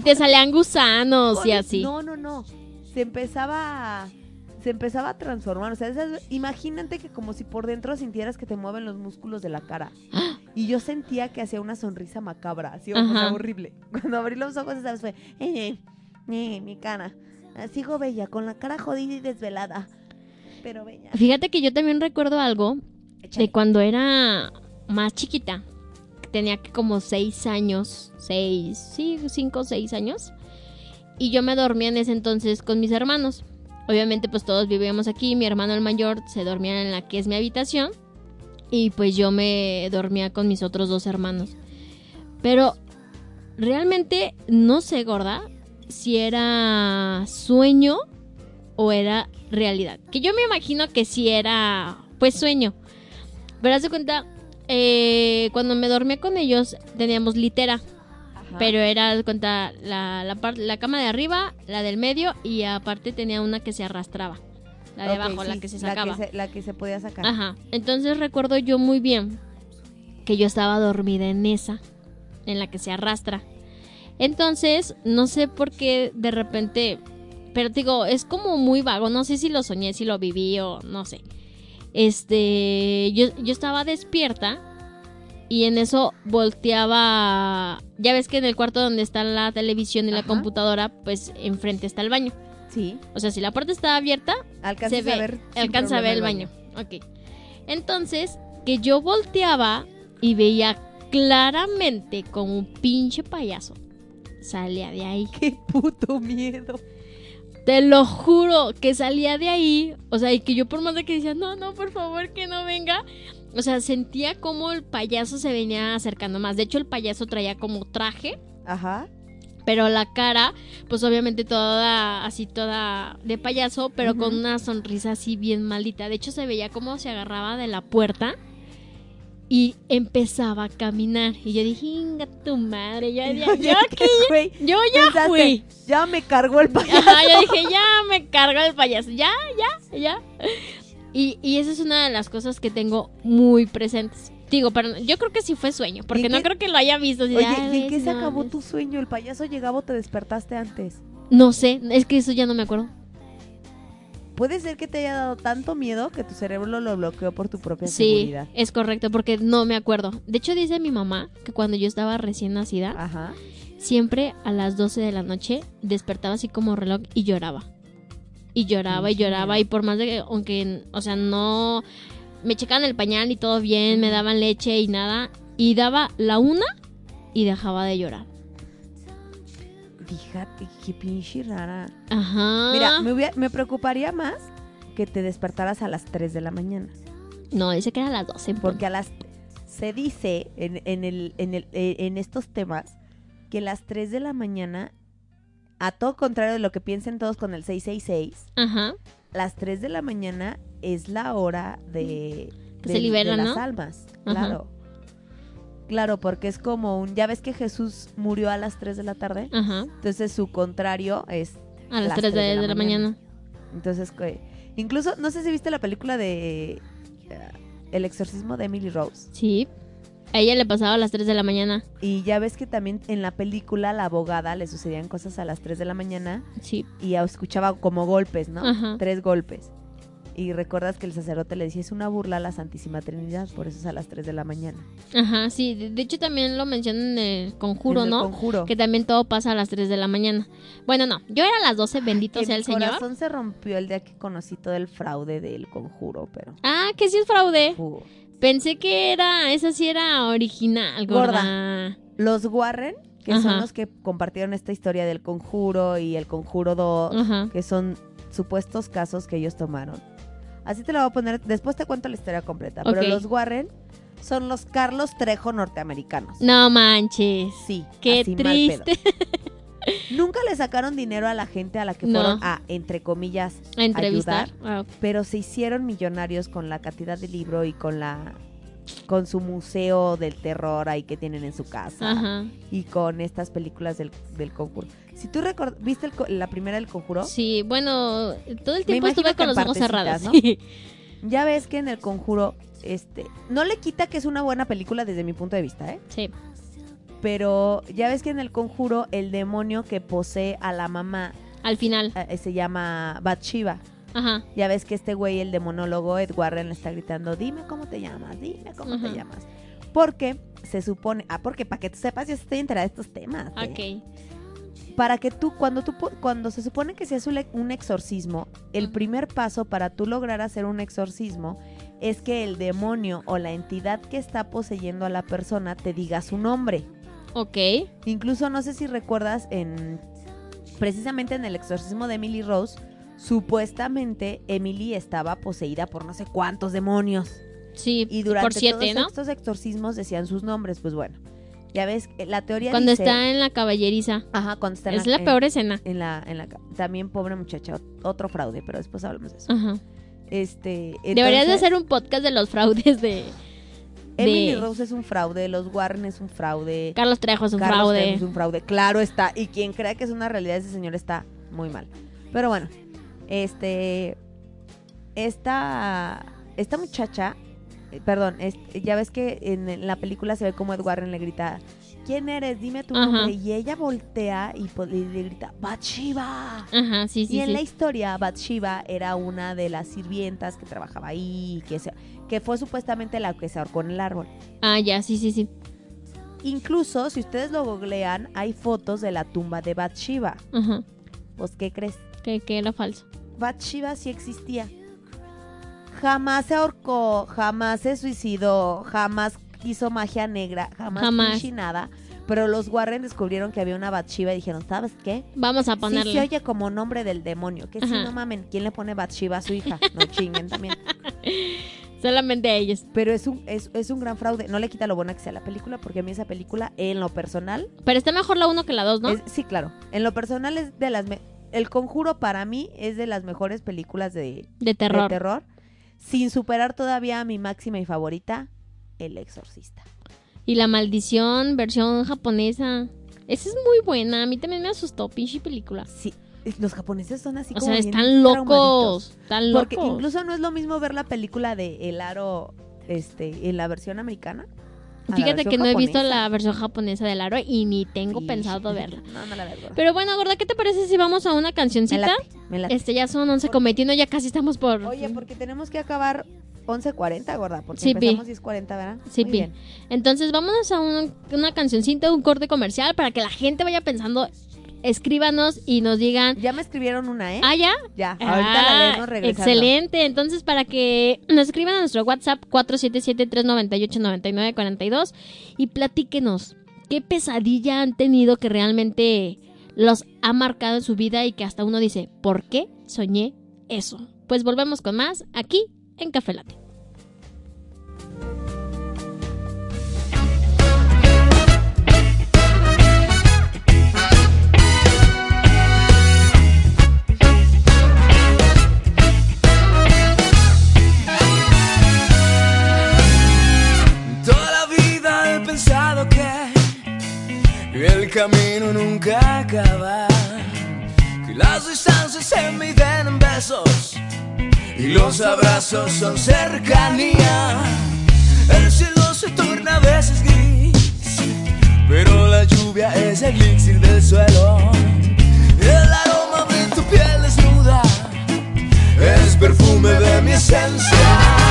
te salían gusanos y así. No, no, no. Se empezaba a, se empezaba a transformar. O sea, esas- imagínate que como si por dentro sintieras que te mueven los músculos de la cara. (gasps) Y yo sentía que hacía una sonrisa macabra, así o sea, horrible. (laughs) Cuando abrí los ojos, esa vez fue, eh, eh, eh, mi cara. Sigo bella, con la cara jodida y desvelada. Pero bella. Fíjate que yo también recuerdo algo Échale. de cuando era más chiquita. Tenía que como seis años, seis, sí, cinco o seis años. y yo me dormía en ese entonces con mis hermanos. Obviamente pues todos vivíamos aquí, mi hermano el mayor se dormía en la que es mi habitación y pues yo me dormía con mis otros dos hermanos. Pero realmente no sé, gorda, si era sueño o era realidad. Que yo me imagino que sí era pues sueño. Pero haz de cuenta, eh, cuando me dormía con ellos teníamos litera. Pero era, cuenta, la, la, la cama de arriba, la del medio y aparte tenía una que se arrastraba. La de abajo, la que se La sacaba. que se, la que se podía sacar. Ajá. Entonces recuerdo yo muy bien que yo estaba dormida en esa, en la que se arrastra. Entonces, no sé por qué de repente, pero digo, es como muy vago, no sé si lo soñé, si lo viví o no sé. Este, yo, yo estaba despierta y en eso volteaba, ya ves que en el cuarto donde está la televisión y la computadora, pues enfrente está el baño. Sí. O sea, si la puerta está abierta, ve, a ver. alcanza a ver el problema baño. Ok. Entonces, que yo volteaba y veía claramente como un pinche payaso. Salía de ahí. (laughs) Qué puto miedo. Te lo juro que salía de ahí. O sea, y que yo por más de que decía, no, no, por favor, que no venga. O sea, sentía como el payaso se venía acercando más. De hecho, el payaso traía como traje. Ajá. Pero la cara, pues obviamente toda así, toda de payaso, pero con una sonrisa así bien maldita. De hecho, se veía como se agarraba de la puerta y empezaba a caminar. Y yo dije, inga tu madre, ya, ya, (laughs) yo ya pensaste, fui. Ya me cargó el payaso. Ajá, yo dije, ya me cargo el payaso, ya, ya, ya. Y, y esa es una de las cosas que tengo muy presentes. Digo, pero yo creo que sí fue sueño, porque ¿Y no qué- creo que lo haya visto. Oye, "Ay, ¿y en qué se no acabó mames". tu sueño? ¿El payaso llegaba o te despertaste antes? No sé, es que eso ya no me acuerdo. Puede ser que te haya dado tanto miedo que tu cerebro lo bloqueó por tu propia Sí, seguridad. es correcto, porque no me acuerdo. De hecho, dice mi mamá que cuando yo estaba recién nacida, Ajá. siempre a las 12 de la noche despertaba así como reloj y lloraba. Y lloraba y lloraba. Y por más de que, aunque, o sea, no. Me checaban el pañal y todo bien, me daban leche y nada. Y daba la una y dejaba de llorar. Fíjate, qué pinche rara. Ajá. Mira, me, hubiera- me preocuparía más que te despertaras a las 3 de la mañana. No, dice que era a las 12. Porque a las se dice en, en el, en, el, eh, en estos temas que las 3 de la mañana, a todo contrario de lo que piensen todos con el 666, Ajá. las 3 de la mañana es la hora de, se liberan, de las ¿no? almas. Ajá. Claro. Claro, porque es como un... Ya ves que Jesús murió a las 3 de la tarde. Ajá. Entonces su contrario es... A las, Las 3 de, tres de la, mañana. Entonces, incluso, no sé si viste la película de... eh, El exorcismo de Emily Rose. Sí. A ella le pasaba a las 3 de la mañana. Y ya ves que también en la película la abogada le sucedían cosas a las 3 de la mañana Sí. y escuchaba como golpes, ¿no? Ajá. Tres golpes. Y recuerdas que el sacerdote le decía, es una burla a la Santísima Trinidad, por eso es a las 3 de la mañana. Ajá, sí. De, hecho, también lo mencionan en el conjuro, En el ¿no? conjuro. Que también todo pasa a las 3 de la mañana. Bueno, no. Yo era a las 12, bendito sea mi el Señor. corazón se rompió el día que conocí todo el fraude del conjuro, pero... Ah, que sí es fraude. Pensé que era, esa sí era original, gorda. Gorda. Los Warren, que son los que compartieron esta historia del conjuro y el conjuro 2, Ajá. que son supuestos casos que ellos tomaron. Así te lo voy a poner, después te cuento la historia completa. Pero los Warren son los Carlos Trejo norteamericanos. No manches. Sí, Qué así mal pedo. triste. (laughs) Nunca le sacaron dinero a la gente a la que No. fueron a, entre comillas, A entrevistar. Ah, pero se hicieron millonarios con la cantidad de libro y con la con su museo del terror ahí que tienen en su casa Ajá. y con estas películas del, del conjuro. Si tú viste el la primera del conjuro, Sí, bueno, todo el tiempo estuve con los ojos cerrados. ¿no? sí. (laughs) ya ves que en el conjuro, este, no le quita que es una buena película desde mi punto de vista, ¿eh? Sí. Pero ya ves que en el conjuro el demonio que posee a la mamá Al final. eh, se llama Bathsheba. Ajá. Ya ves que este güey, el demonólogo Ed Warren, le está gritando, dime cómo te llamas, dime cómo Ajá. te llamas. Porque se supone, ah, porque para que tú sepas, yo estoy enterada de estos temas. ¿eh? Ok. Para que tú, cuando tú, cuando se supone que se hace un exorcismo, el primer paso para tú lograr hacer un exorcismo es que el demonio o la entidad que está poseyendo a la persona te diga su nombre. Ok. Incluso no sé si recuerdas en precisamente en el exorcismo de Emily Rose, supuestamente Emily estaba poseída por no sé cuántos demonios. Sí, Y durante por siete, todos ¿no? estos exorcismos decían sus nombres, pues bueno. Ya ves, eh, la teoría Cuando dice- está en la caballeriza. Ajá, cuando está en Es la peor escena. En la, en la, ca- también pobre muchacha, ot- otro fraude, pero después hablamos de eso. Ajá. Este, Deberías de hacer un podcast de los fraudes de Emily de- Rose es un fraude, los Warren es un fraude, Carlos Trejo, es un Carlos fraude. Trejo es un fraude, claro está, y quien crea que es una realidad ese señor está muy mal. Pero bueno, este, esta, esta muchacha, perdón, es- ya ves que en, en la película se ve como Ed Warren le grita, ¿quién eres? Dime tu Ajá. nombre. Y ella voltea y, po- y le grita, Bathsheba. Ajá, sí, y sí, en sí. la historia, Bathsheba era una de las sirvientas que trabajaba ahí, que, se- que fue supuestamente la que se ahorcó en el árbol. Ah, ya, sí, sí, sí. Incluso, si ustedes lo googlean, hay fotos de la tumba de Bathsheba. Ajá. Pues, ¿qué crees? Que, que era falso. Bathsheba sí existía. Jamás se ahorcó, jamás se suicidó, jamás hizo magia negra, jamás, Jamás. nada. Pero los Warren descubrieron que había una Bathsheba y dijeron, ¿sabes qué? Vamos a Sí ponerle. se oye como nombre del demonio. Que si no mamen, ¿quién le pone Bathsheba a su hija? No (laughs) chinguen también. Solamente a ellos. Pero es un, es, es un gran fraude. No le quita lo buena que sea la película, porque a mí esa película, en lo personal, Pero está mejor la uno que la dos, ¿no? es- sí, claro. En lo personal es de las... me- El Conjuro para mí es de las mejores películas de, de terror. de terror. Sin superar todavía a mi máxima y favorita, El Exorcista. Y la maldición, versión japonesa. Esa es muy buena. A mí también me asustó, pinche película. Sí, los japoneses son así O como sea, están locos. Están locos. Porque incluso no es lo mismo ver la película de El Aro este, en la versión americana. Fíjate que no he visto la versión japonesa del aro y ni tengo Sí. pensado verla. No, no la veo. Pero bueno, gorda, ¿qué te parece si vamos a una me cancioncita? late, me late. Este ya son 11 con 21, ya casi estamos por. Oye, porque tenemos que acabar 11.40, gorda, porque Sí, empezamos 10.40, ¿verdad? Sí, Muy bien. Entonces, vámonos a un- una cancioncita, un corte comercial para que la gente vaya pensando. Escríbanos y nos digan. Ya me escribieron una, ¿eh? Ah, ya. ya, ahorita la Ah, leemos regresando. Excelente. Entonces, para que nos escriban a nuestro WhatsApp 477-398-9942 y platíquenos qué pesadilla han tenido que realmente los ha marcado en su vida y que hasta uno dice, ¿por qué soñé eso? Pues volvemos con más aquí en Café Latte. Camino nunca acaba, que las distancias se miden en besos y los abrazos son cercanía. El cielo se torna a veces gris, pero la lluvia es el elixir del suelo. El aroma de tu piel desnuda es perfume de mi esencia.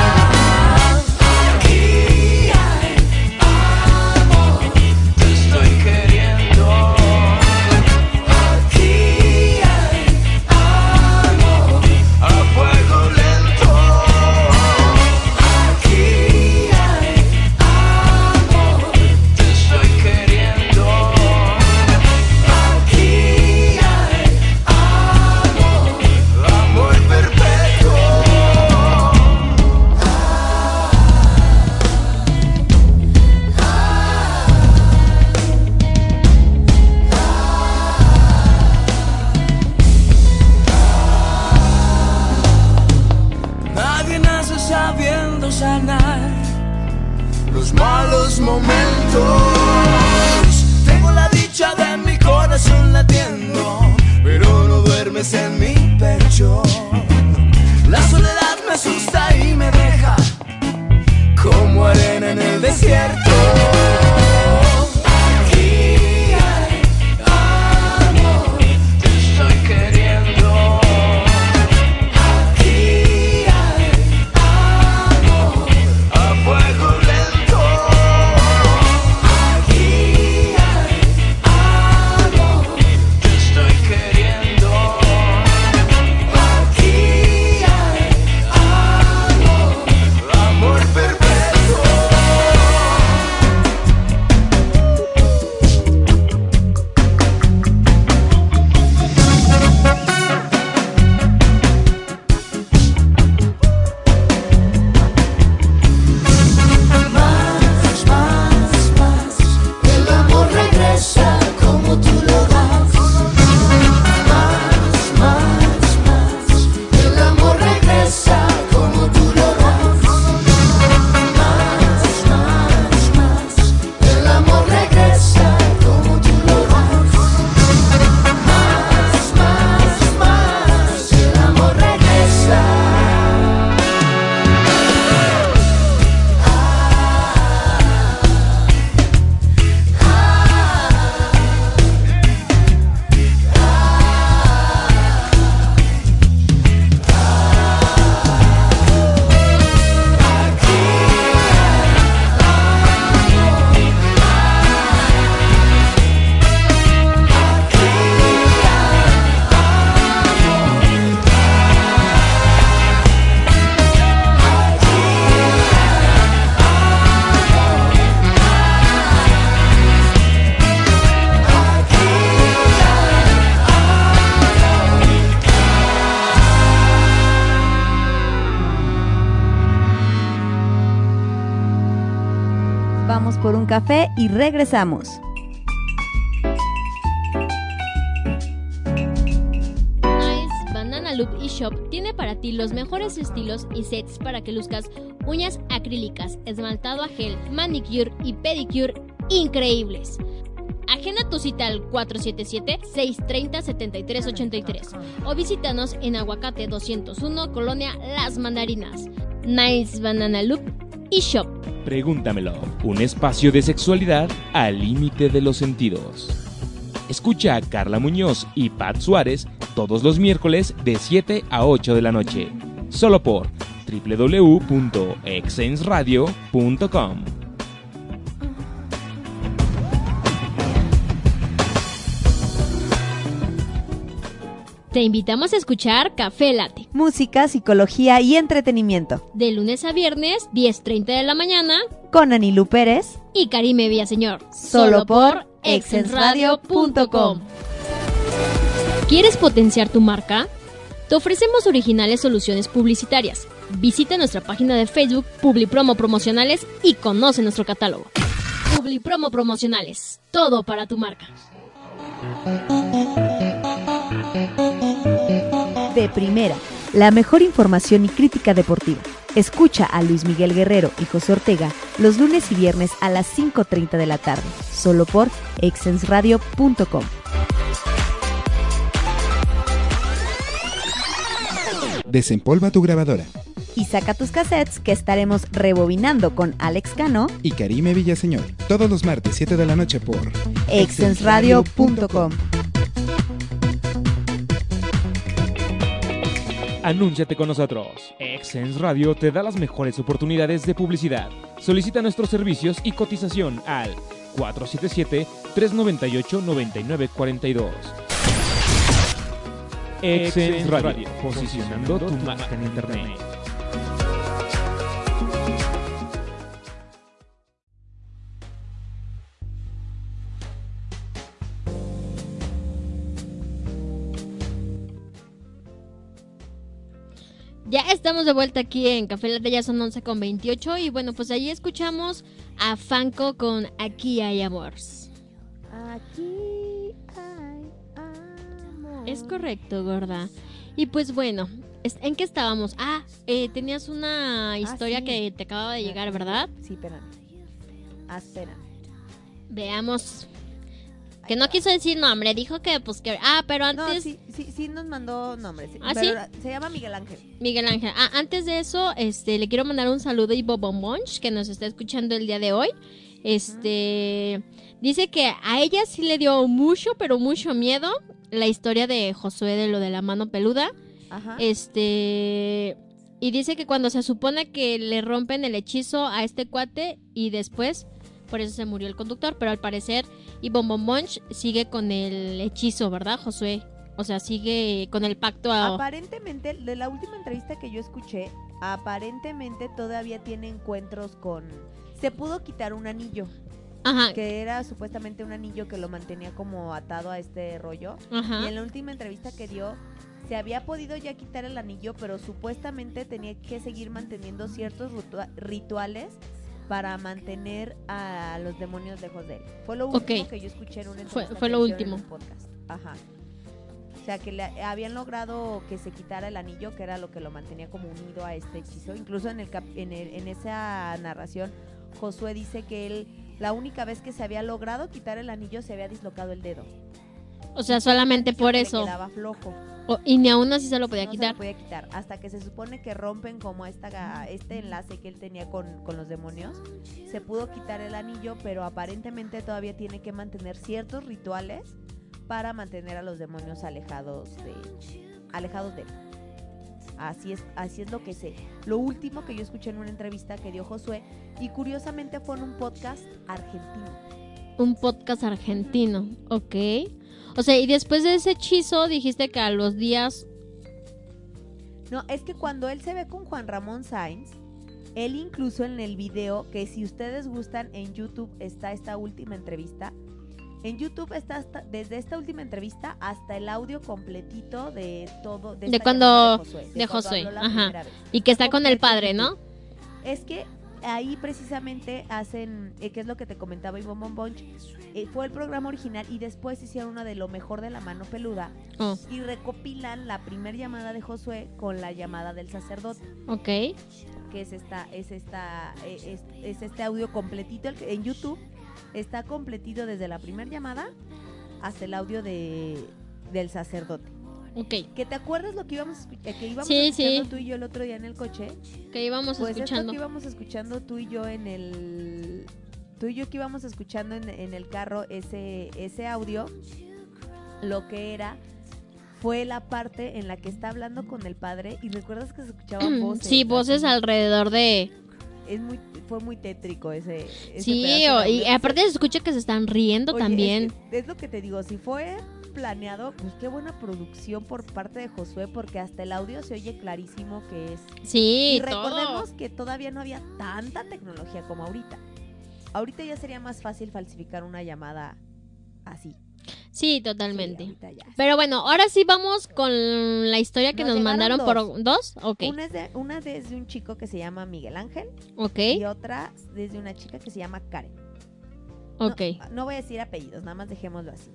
Y regresamos. Nice Banana Loop eShop tiene para ti los mejores estilos y sets para que luzcas uñas acrílicas, esmaltado a gel, manicure y pedicure increíbles. Agenda tu cita al 477-630-7383 o visítanos en Aguacate 201, Colonia Las Mandarinas. Nice Banana Loop eShop. Pregúntamelo, un espacio de sexualidad al límite de los sentidos. Escucha a Carla Muñoz y Pat Suárez todos los miércoles de 7 a 8 de la noche, solo por www.exensradio.com. Te invitamos a escuchar Café Late. Música, psicología y entretenimiento. De lunes a viernes, 10.30 de la mañana. Con Anilú Pérez. Y Karime Villaseñor. Solo por exensradio.com. ¿Quieres potenciar tu marca? Te ofrecemos originales soluciones publicitarias. Visita nuestra página de Facebook Publipromo Promocionales y conoce nuestro catálogo. Publipromo Promocionales. Todo para tu marca. De primera, la mejor información y crítica deportiva. Escucha a Luis Miguel Guerrero y José Ortega los lunes y viernes a las 5.30 de la tarde, solo por exensradio.com. Desempolva tu grabadora. Y saca tus cassettes que estaremos rebobinando con Alex Cano Y Karime Villaseñor. Todos los martes 7 de la noche por exensradio.com. Anúnciate con nosotros. Exens Radio te da las mejores oportunidades de publicidad. Solicita nuestros servicios y cotización al 477-398-9942. Exens Radio, posicionando tu marca en Internet. Ya estamos de vuelta aquí en Café Latte, ya son 11 con 28 y bueno, pues ahí escuchamos a Fanco con Aquí hay amor. Aquí hay amor. Es correcto, gorda. Y pues bueno, ¿en qué estábamos? Ah, eh, tenías una historia sí. que te acaba de llegar, ¿verdad? Sí, espérame. Ah, espérame. Veamos. Que no quiso decir nombre, dijo que pues que... Ah, pero No, antes... sí, sí, sí nos mandó nombres. sí, ¿Ah, pero Se llama Miguel Ángel. Miguel Ángel. Ah, antes de eso, este, le quiero mandar un saludo a Ivo Bombonch, que nos está escuchando el día de hoy. Este, dice que a ella sí le dio mucho, pero mucho miedo la historia de Josué de lo de la mano peluda. Ajá. Este, y dice que cuando se supone que le rompen el hechizo a este cuate y después, por eso se murió el conductor, pero al parecer Ivo Bombonch sigue con el hechizo, ¿verdad, Josué? O sea, sigue con el pacto a... Aparentemente, de la última entrevista que yo escuché, aparentemente todavía tiene encuentros con... Se pudo quitar un anillo, Ajá, que era supuestamente un anillo que lo mantenía como atado a este rollo. Y ajá. en la última entrevista que dio, se había podido ya quitar el anillo, pero supuestamente tenía que seguir manteniendo ciertos ritua- rituales para mantener a los demonios lejos de él. Fue lo último que yo escuché en una Fue- fue lo en un podcast. Ajá. O sea, que le habían logrado que se quitara el anillo, que era lo que lo mantenía como unido a este hechizo. Incluso en, el cap- en, el- en esa narración, Josué dice que él, la única vez que se había logrado quitar el anillo, se había dislocado el dedo. O sea, solamente por eso. quedaba flojo. O- y ni aún así se lo podía no se quitar. lo podía quitar. Hasta que se supone que rompen como esta, este enlace que él tenía con, con los demonios. Se pudo quitar el anillo, pero aparentemente todavía tiene que mantener ciertos rituales para mantener a los demonios alejados de, alejados de él. Así es, así es lo que sé. Lo último que yo escuché en una entrevista que dio Josué, y curiosamente fue en un podcast argentino. Un podcast argentino, ok. O sea, y después de ese hechizo dijiste que a los días... No, es que cuando él se ve con Juan Ramón Sainz, él incluso en el video, que si ustedes gustan, en YouTube está esta última entrevista. En YouTube está hasta- desde esta última entrevista hasta el audio completito de todo. De esta cuando- de Josué. de Josué, ajá. Y que está con el padre. ¿no? Es que ahí precisamente hacen, eh, que es lo que te comentaba Ivonne Bon Bunch, eh, fue el programa original y después hicieron uno de lo mejor de la mano peluda Oh, y recopilan la primer llamada de Josué con la llamada del sacerdote, ok. que es esta, es esta, eh, es, es este audio completito el que- en YouTube, está completito desde la primera llamada hasta el audio de, del sacerdote. Ok. ¿Que te acuerdas lo que íbamos, eh, que íbamos Sí, escuchando sí. tú y yo el otro día en el coche? Que íbamos Pues esto escuchando. que íbamos escuchando tú y yo en el... Tú y yo que íbamos escuchando en, en el carro ese, ese audio, lo que era fue la parte en la que está hablando con el padre y recuerdas que se escuchaban voces. Sí, voces alrededor de... Es muy, fue muy tétrico ese. ese Sí, o- y aparte se escucha que se están riendo Oye, también. Es, lo que te digo, si fue planeado, pues qué buena producción por parte de Josué, porque hasta el audio se oye clarísimo que es Sí, y todo. recordemos que todavía no había tanta tecnología como ahorita. Ahorita ya sería más fácil falsificar una llamada así. Sí, totalmente. Pero bueno, ahora sí vamos con la historia que Nos nos, mandaron por dos. Ok, Una, es de, una desde un chico que se llama Miguel Ángel ok, y otra desde una chica que se llama Karen. No- ok. No, voy a decir apellidos, nada más dejémoslo así.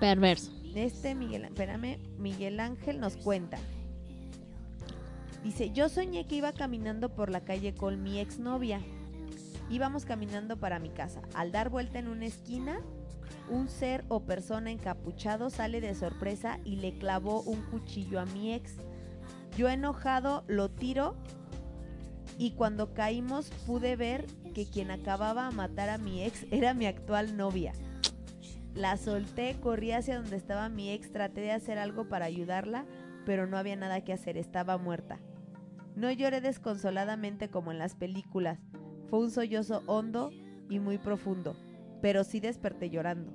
Perverso. Este Miguel, espérame, Miguel Ángel nos cuenta. Dice, yo soñé que iba caminando por la calle con mi exnovia. Íbamos caminando para mi casa. Al dar vuelta en una esquina, un ser o persona encapuchado sale de sorpresa y le clavó un cuchillo a mi ex. Yo enojado lo tiro y cuando caímos pude ver que quien acababa a matar a mi ex era mi actual novia. La solté, corrí hacia donde estaba mi ex, traté de hacer algo para ayudarla, pero no había nada que hacer, estaba muerta. No lloré desconsoladamente como en las películas, fue un sollozo hondo y muy profundo, pero sí desperté llorando.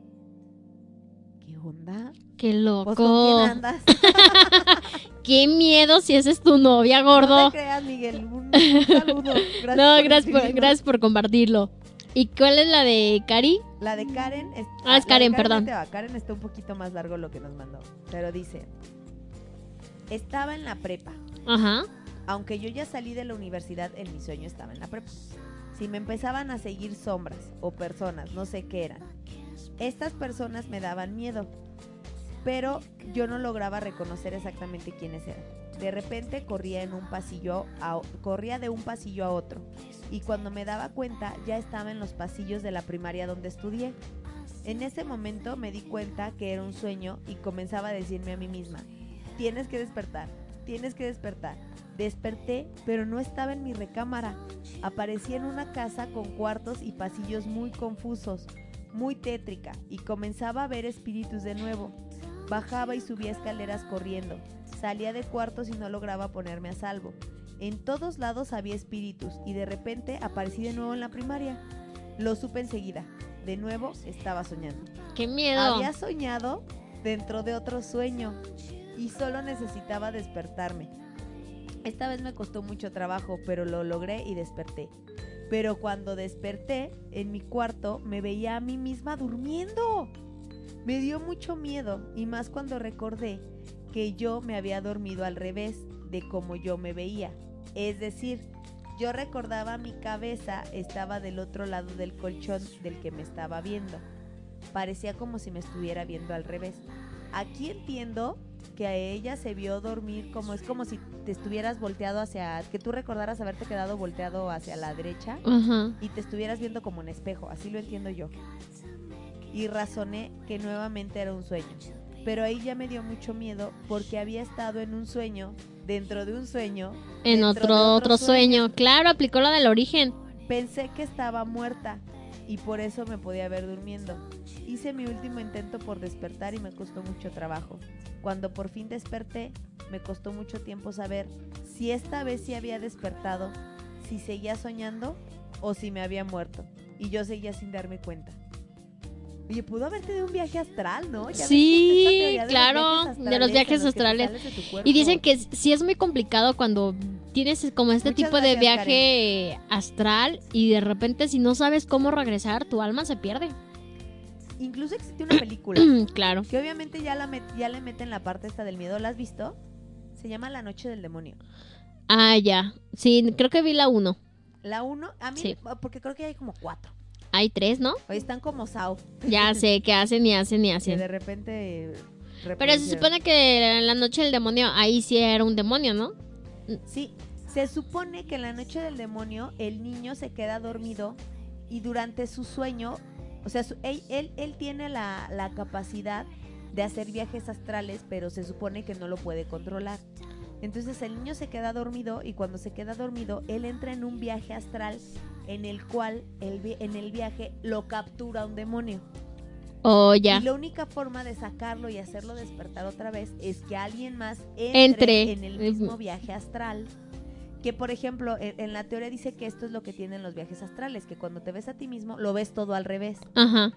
¿Qué onda? Qué ¿Vos con loco. quién andas? (laughs) Qué miedo si esa es tu novia, No gordo. te creas, Miguel, un, saludo. (laughs) Gracias No, por gracias por, gracias por compartirlo. ¿Y cuál es la de Cari? La de Karen es, Ah, es Karen, perdón. va. Karen está un poquito más largo lo que nos mandó, pero dice, estaba en la prepa. Ajá. Aunque yo ya salí de la universidad, en mi sueño estaba en la prepa. Si me empezaban a seguir sombras o personas, no sé qué eran. Estas personas me daban miedo, pero yo no lograba reconocer exactamente quiénes eran. De repente corría en un pasillo, a- corría de un pasillo a otro, y cuando me daba cuenta ya estaba en los pasillos de la primaria donde estudié. En ese momento me di cuenta que era un sueño y comenzaba a decirme a mí misma, tienes que despertar, tienes que despertar. Desperté, pero no estaba en mi recámara. Aparecí en una casa con cuartos y pasillos muy confusos, muy tétrica, y comenzaba a ver espíritus de nuevo. Bajaba y subía escaleras corriendo. Salía de cuartos y no lograba ponerme a salvo. En todos lados había espíritus y de repente aparecí de nuevo en la primaria. Lo supe enseguida. De nuevo estaba soñando. Qué miedo. Había soñado dentro de otro sueño y solo necesitaba despertarme. Esta vez me costó mucho trabajo, pero lo logré y desperté. Pero cuando desperté, en mi cuarto me veía a mí misma durmiendo. Me dio mucho miedo y más cuando recordé que yo me había dormido al revés de como yo me veía. Es decir, yo recordaba mi cabeza estaba del otro lado del colchón del que me estaba viendo. Parecía como si me estuviera viendo al revés. Aquí entiendo que a ella se vio dormir como es como si te estuvieras volteado hacia que tú recordaras haberte quedado volteado hacia la derecha y te estuvieras viendo como en espejo, así lo entiendo yo. Y razoné que nuevamente era un sueño. Pero ahí ya me dio mucho miedo porque había estado en un sueño, dentro de un sueño. En otro, otro sueño. Claro, aplicó la del origen. Pensé que estaba muerta y por eso me podía ver durmiendo. Hice mi último intento por despertar y me costó mucho trabajo. Cuando por fin desperté, me costó mucho tiempo saber si esta vez sí había despertado, si seguía soñando o si me había muerto. Y yo seguía sin darme cuenta. Oye, pudo haber tenido un viaje astral, ¿no? Ya Sí, de claro, de los viajes los astrales. Y dicen que sí es muy complicado cuando tienes como este Muchas tipo de viaje astral y de repente si no sabes cómo regresar, tu alma se pierde. Incluso existe una película (clears throat) claro. Que obviamente ya, la met- ya le meten la parte esta del miedo. ¿La has visto? Se llama La Noche del Demonio. Ah, ya. Sí, creo que vi la uno. La uno, a mí, Sí. porque creo que hay como cuatro. Hay tres, ¿no? Hoy están como Sao. Ya (laughs) sé que hacen y hacen y Que hacen. de repente. Pero se supone que en la noche del demonio, ahí sí era un demonio, ¿no? Sí, se supone que en la noche del demonio el niño se queda dormido y durante su sueño, o sea, su- él, él, él tiene la, la capacidad de hacer viajes astrales, pero se supone que no lo puede controlar. Entonces el niño se queda dormido y cuando se queda dormido, él entra en un viaje astral en el cual el en el viaje lo captura un demonio. O ya. Y la única forma de sacarlo y hacerlo despertar otra vez es que alguien más entre, Entre. en el mismo viaje astral. Que por ejemplo, en, en la teoría dice que esto es lo que tienen los viajes astrales, que cuando te ves a ti mismo lo ves todo al revés. Ajá.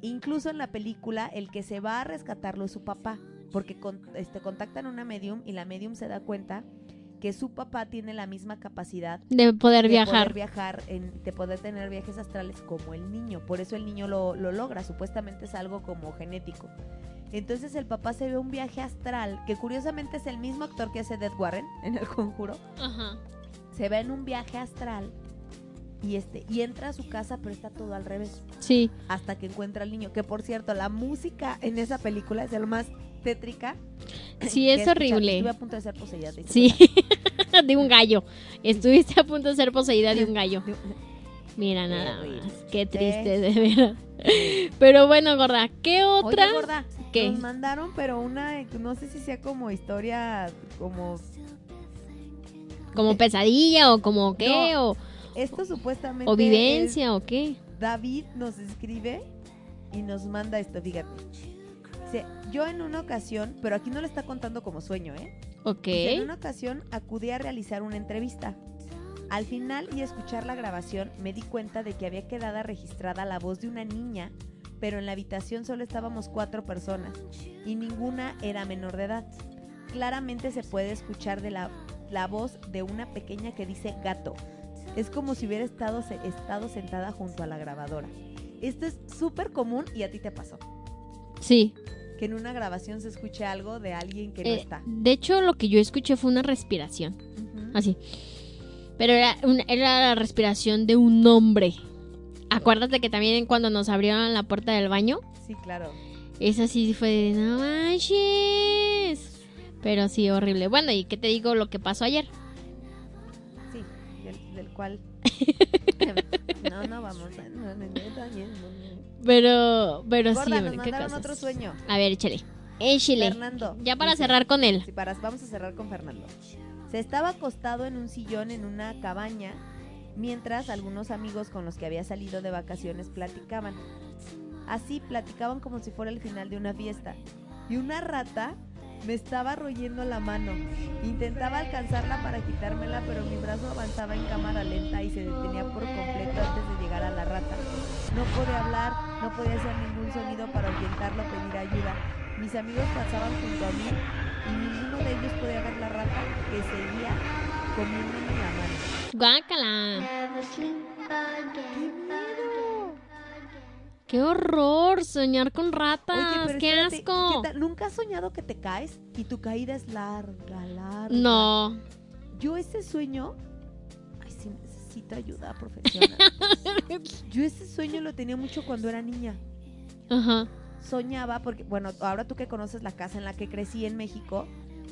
Incluso en la película el que se va a rescatarlo es su papá, porque con- este, contactan a una medium y la medium se da cuenta que su papá tiene la misma capacidad De poder de viajar. poder viajar, en, de poder tener viajes astrales como el niño. Por eso el niño lo, lo logra, supuestamente es algo como genético. Entonces el papá se ve un viaje astral, que curiosamente es el mismo actor que hace Dead Warren (laughs) en El Conjuro. Ajá. Se ve en un viaje astral y este y entra a su casa, pero está todo al revés, Sí. hasta que encuentra al niño. Que por cierto, la música en esa película es de lo más tétrica. Sí, (laughs) es horrible. Estuve a punto de ser poseída. ¿te diste Sí. (laughs) de un gallo. Estuviste a punto de ser poseída de un gallo. Mira nada más. Qué triste, de verdad. (laughs) Pero bueno, gorda, ¿qué otra? Oye, gorda, ¿Qué? Nos mandaron, pero una, no sé si sea como historia, como... ¿Como pesadilla o como qué? No, o, Esto supuestamente... o vivencia o qué? David nos escribe y nos manda esto, fíjate. Dice, yo en una ocasión, pero aquí no le está contando como sueño, ¿eh? Ok. En una ocasión acudí a realizar una entrevista. Al final y escuchar la grabación me di cuenta de que había quedado registrada la voz de una niña, pero en la habitación solo estábamos cuatro personas y ninguna era menor de edad. Claramente se puede escuchar de la, la voz de una pequeña que dice gato. Es como si hubiera estado, se- estado sentada junto a la grabadora. Esto es súper común y a ti te pasó. Sí. Que en una grabación se escuche algo de alguien que no Eh, está. de hecho, lo que yo escuché fue una respiración. Así. Pero era, era la respiración de un hombre. Acuérdate que también cuando nos abrieron la puerta del baño, Sí, claro. esa sí fue de no manches. Pero sí, horrible. Bueno, ¿y qué te digo lo que pasó ayer? Sí, del, del cual. (laughs) no, no vamos. (laughs) a- no, no. Pero, pero sí, Gorda, hombre, nos qué mandaron otro sueño. A ver, échale. Échale. Fernando. Ya para cerrar con él. Sí, para, vamos a cerrar con Fernando. Se estaba acostado en un sillón en una cabaña mientras algunos amigos con los que había salido de vacaciones platicaban. Así platicaban como si fuera el final de una fiesta. Y una rata me estaba royendo la mano. Intentaba alcanzarla para quitármela, pero mi brazo avanzaba en cámara lenta y se detenía por completo antes de llegar a la rata. No podía hablar, no podía hacer ningún sonido para ahuyentarlo o pedir ayuda. Mis amigos pasaban junto a mí y ninguno de ellos podía ver la rata que seguía comiéndome la mano. Guácala. Qué horror soñar con ratas. Oye, pero qué espérate, asco. ¿qué? ¿Nunca has soñado que te caes y tu caída es larga, larga? No. Yo ese sueño... Ay, sí necesito ayuda profesional. (laughs) Yo ese sueño lo tenía mucho cuando era niña. Ajá. Soñaba, porque, bueno, ahora tú que conoces la casa en la que crecí en México,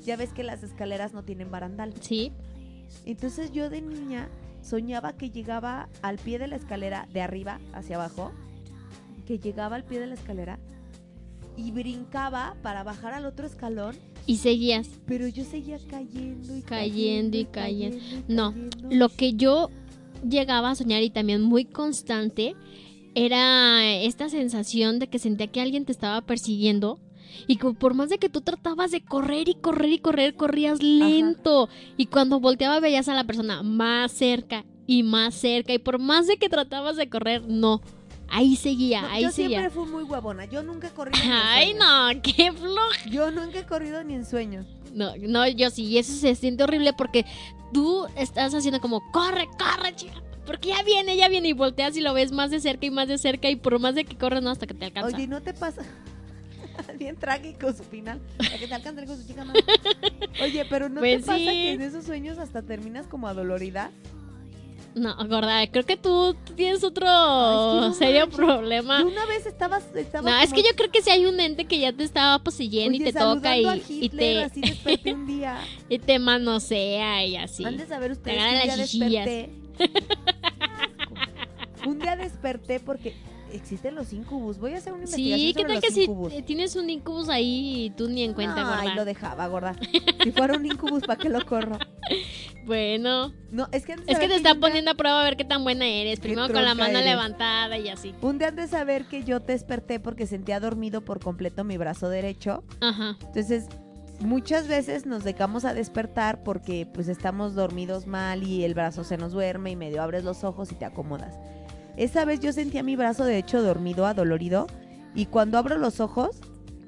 ya ves que las escaleras no tienen barandal. Sí. Entonces yo de niña soñaba que llegaba al pie de la escalera, de arriba hacia abajo, que llegaba al pie de la escalera y brincaba para bajar al otro escalón, Y seguías. pero yo seguía cayendo y Cayendo y cayendo. No, cayendo. Lo que yo llegaba a soñar y también muy constante era esta sensación de que sentía que alguien te estaba persiguiendo y que por más de que tú tratabas de correr y correr y correr, corrías lento y cuando volteaba veías a la persona más cerca y más cerca y por más de que tratabas de correr, no, ahí seguía, No, ahí yo seguía. siempre fui muy huevona. Yo nunca he corrido. (laughs) Ay, no, qué flojo. Yo nunca he corrido ni en sueños. No, no, yo sí, y eso se siente horrible porque tú estás haciendo como, corre, corre, chica, porque ya viene, ya viene, y volteas y lo ves más de cerca y más de cerca, y por más de que corres, no, hasta que te alcanza. Oye, ¿no te pasa? (laughs) Bien trágico su final. Que te con su chica madre. (laughs) Oye, pero ¿no Pues te pasa que en esos sueños hasta terminas como adolorida? No, gorda, creo que tú tienes otro Ay, es que no serio manches. problema. Yo una vez estaba, estaba No, es que yo creo que si hay un ente que ya te estaba poseyendo y te toca y, a y Hitler, te, así desperté un día. (laughs) y te manosea y así. Han de saber ustedes agarran que un día desperté. (laughs) un día desperté porque existen los incubus. Voy a hacer una investigación Sí, ¿qué sobre tal que los si incubus. tienes un incubus ahí y tú ni en cuenta, gorda? Ay, lo dejaba, gorda. Si fuera un incubus, ¿para qué lo corro? (laughs) Bueno, No, es que es que te está poniendo a prueba a ver qué tan buena eres. Primero con la mano eres. levantada y así. Un día han de saber que yo te desperté porque sentía dormido por completo mi brazo derecho. Ajá. Entonces, muchas veces nos dejamos a despertar porque pues estamos dormidos mal y el brazo se nos duerme y medio abres los ojos y te acomodas. Esa vez yo sentía mi brazo derecho dormido, adolorido, y cuando abro los ojos,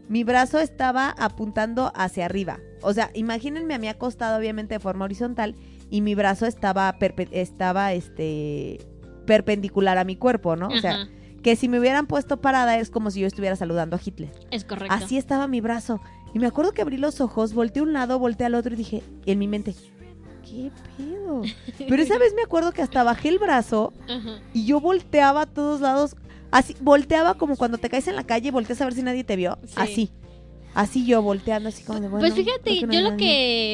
mi brazo estaba apuntando hacia arriba. O sea, imagínense a mí acostado obviamente de forma horizontal y mi brazo estaba estaba este perpendicular a mi cuerpo, ¿no? O sea, que si me hubieran puesto parada es como si yo estuviera saludando a Hitler. Es correcto. Así estaba mi brazo. Y me acuerdo que abrí los ojos, volteé a un lado, volteé al otro y dije, en mi mente, ¿qué pedo? (laughs) Pero esa vez me acuerdo que hasta bajé el brazo Ajá. y yo volteaba a todos lados. Así, volteaba como cuando te caes en la calle y volteas a ver si nadie te vio. Sí. Así. Así yo volteando, así como de bueno. pues fíjate, no yo lo nadie".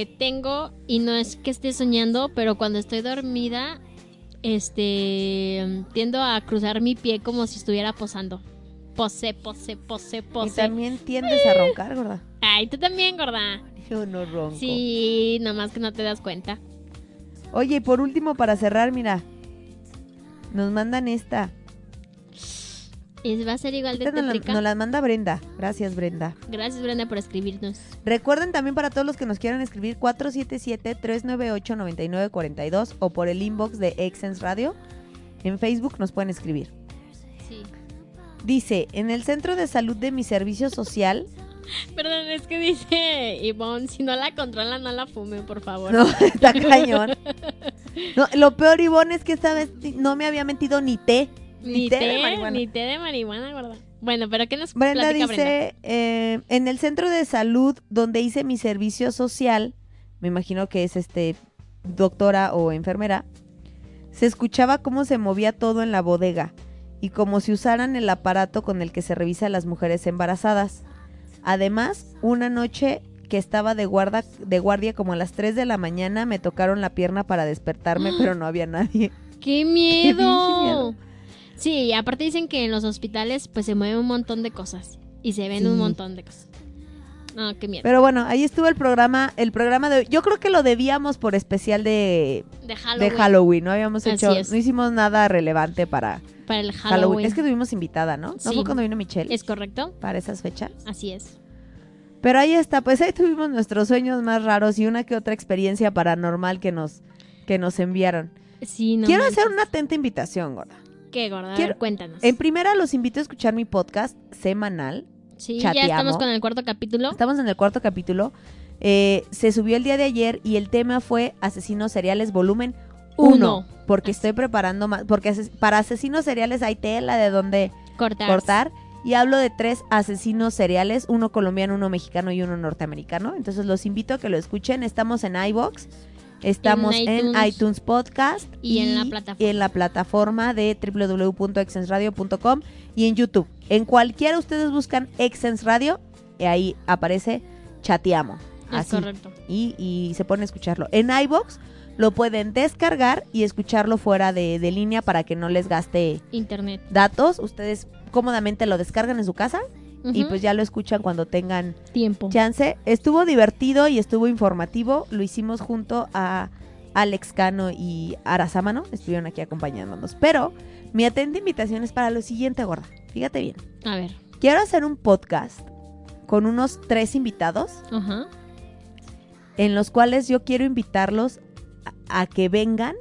que tengo, y no es que esté soñando, pero cuando estoy dormida, este, tiendo a cruzar mi pie como si estuviera posando. Pose, pose, pose, Y pose. también tiendes a roncar, gorda. Ay, tú también, gorda. Yo no ronco. Sí, nomás que no te das cuenta. Oye, y por último, para cerrar, mira. Nos mandan esta. ¿Es- ¿Va a ser igual de nos, nos las manda Brenda. Gracias, Brenda. Gracias, Brenda, por escribirnos. Recuerden también para todos los que nos quieran escribir 477-398-9942 o por el inbox de Exens Radio. En Facebook nos pueden escribir. Sí. Dice, en el centro de salud de mi servicio social... Perdón, es que dice Ivonne, si no la controla, no la fume, por favor. No, (laughs) está (laughs) cañón. No, lo peor, Ivonne, es que esta vez no me había metido ni té. Ni té té, de marihuana. ni té de marihuana, gorda. Bueno, pero ¿qué nos Brenda platica dice, Brenda? eh, en el centro de salud donde hice mi servicio social, me imagino que es este doctora o enfermera, se escuchaba cómo se movía todo en la bodega y como si usaran el aparato con el que se revisa a las mujeres embarazadas. Además, una noche que estaba de guarda de guardia como a las 3 de la mañana me tocaron la pierna para despertarme, (gasps) pero no había nadie. ¡Qué (laughs) miedo! miedo. Sí, aparte dicen que en los hospitales pues se mueve un montón de cosas y se ven Sí. un montón de cosas. No, qué miedo. Pero bueno, ahí estuvo el programa, el programa de. Yo creo que lo debíamos por especial de de Halloween. de Halloween, no habíamos Así hecho, es. no hicimos nada relevante para Para el Halloween. Halloween. Es que tuvimos invitada, ¿no? ¿No Sí. fue cuando vino Michelle ¿Es correcto? para esas fechas? Así es. Pero ahí está, pues ahí tuvimos nuestros sueños más raros y una que otra experiencia paranormal que nos que nos enviaron. Sí, no Quiero manches. hacer una atenta invitación, gorda. ¿Qué, gorda? A quiero- ver, cuéntanos. En primera los invito a escuchar mi podcast semanal. sí, ya estamos con el cuarto capítulo. Estamos en el cuarto capítulo. Eh, se subió el día de ayer y el tema fue Asesinos Seriales Volumen 1. Uno. Porque estoy preparando más. Porque ases- para asesinos seriales hay tela de donde Cortar. cortar. Y hablo de tres asesinos seriales, uno colombiano, uno mexicano y uno norteamericano. Entonces los invito a que lo escuchen. Estamos en iBox, estamos En en iTunes. Podcast Y en la plataforma. en la plataforma de www.exensradio.com y en YouTube. En cualquiera ustedes buscan Exens Radio y ahí aparece Chateamo. Es Así. correcto. Y, y se ponen a escucharlo. En iBox lo pueden descargar y escucharlo fuera de, de línea para que no les gaste Internet. datos. Ustedes cómodamente lo descargan en su casa y pues ya lo escuchan cuando tengan Tiempo. chance. Estuvo divertido y estuvo informativo. Lo hicimos junto a Alex Cano y Arazámano. Estuvieron aquí acompañándonos. Pero mi atenta invitación es para lo siguiente, gorda. Fíjate bien. A ver. Quiero hacer un podcast con unos tres invitados Ajá. en los cuales yo quiero invitarlos a, que vengan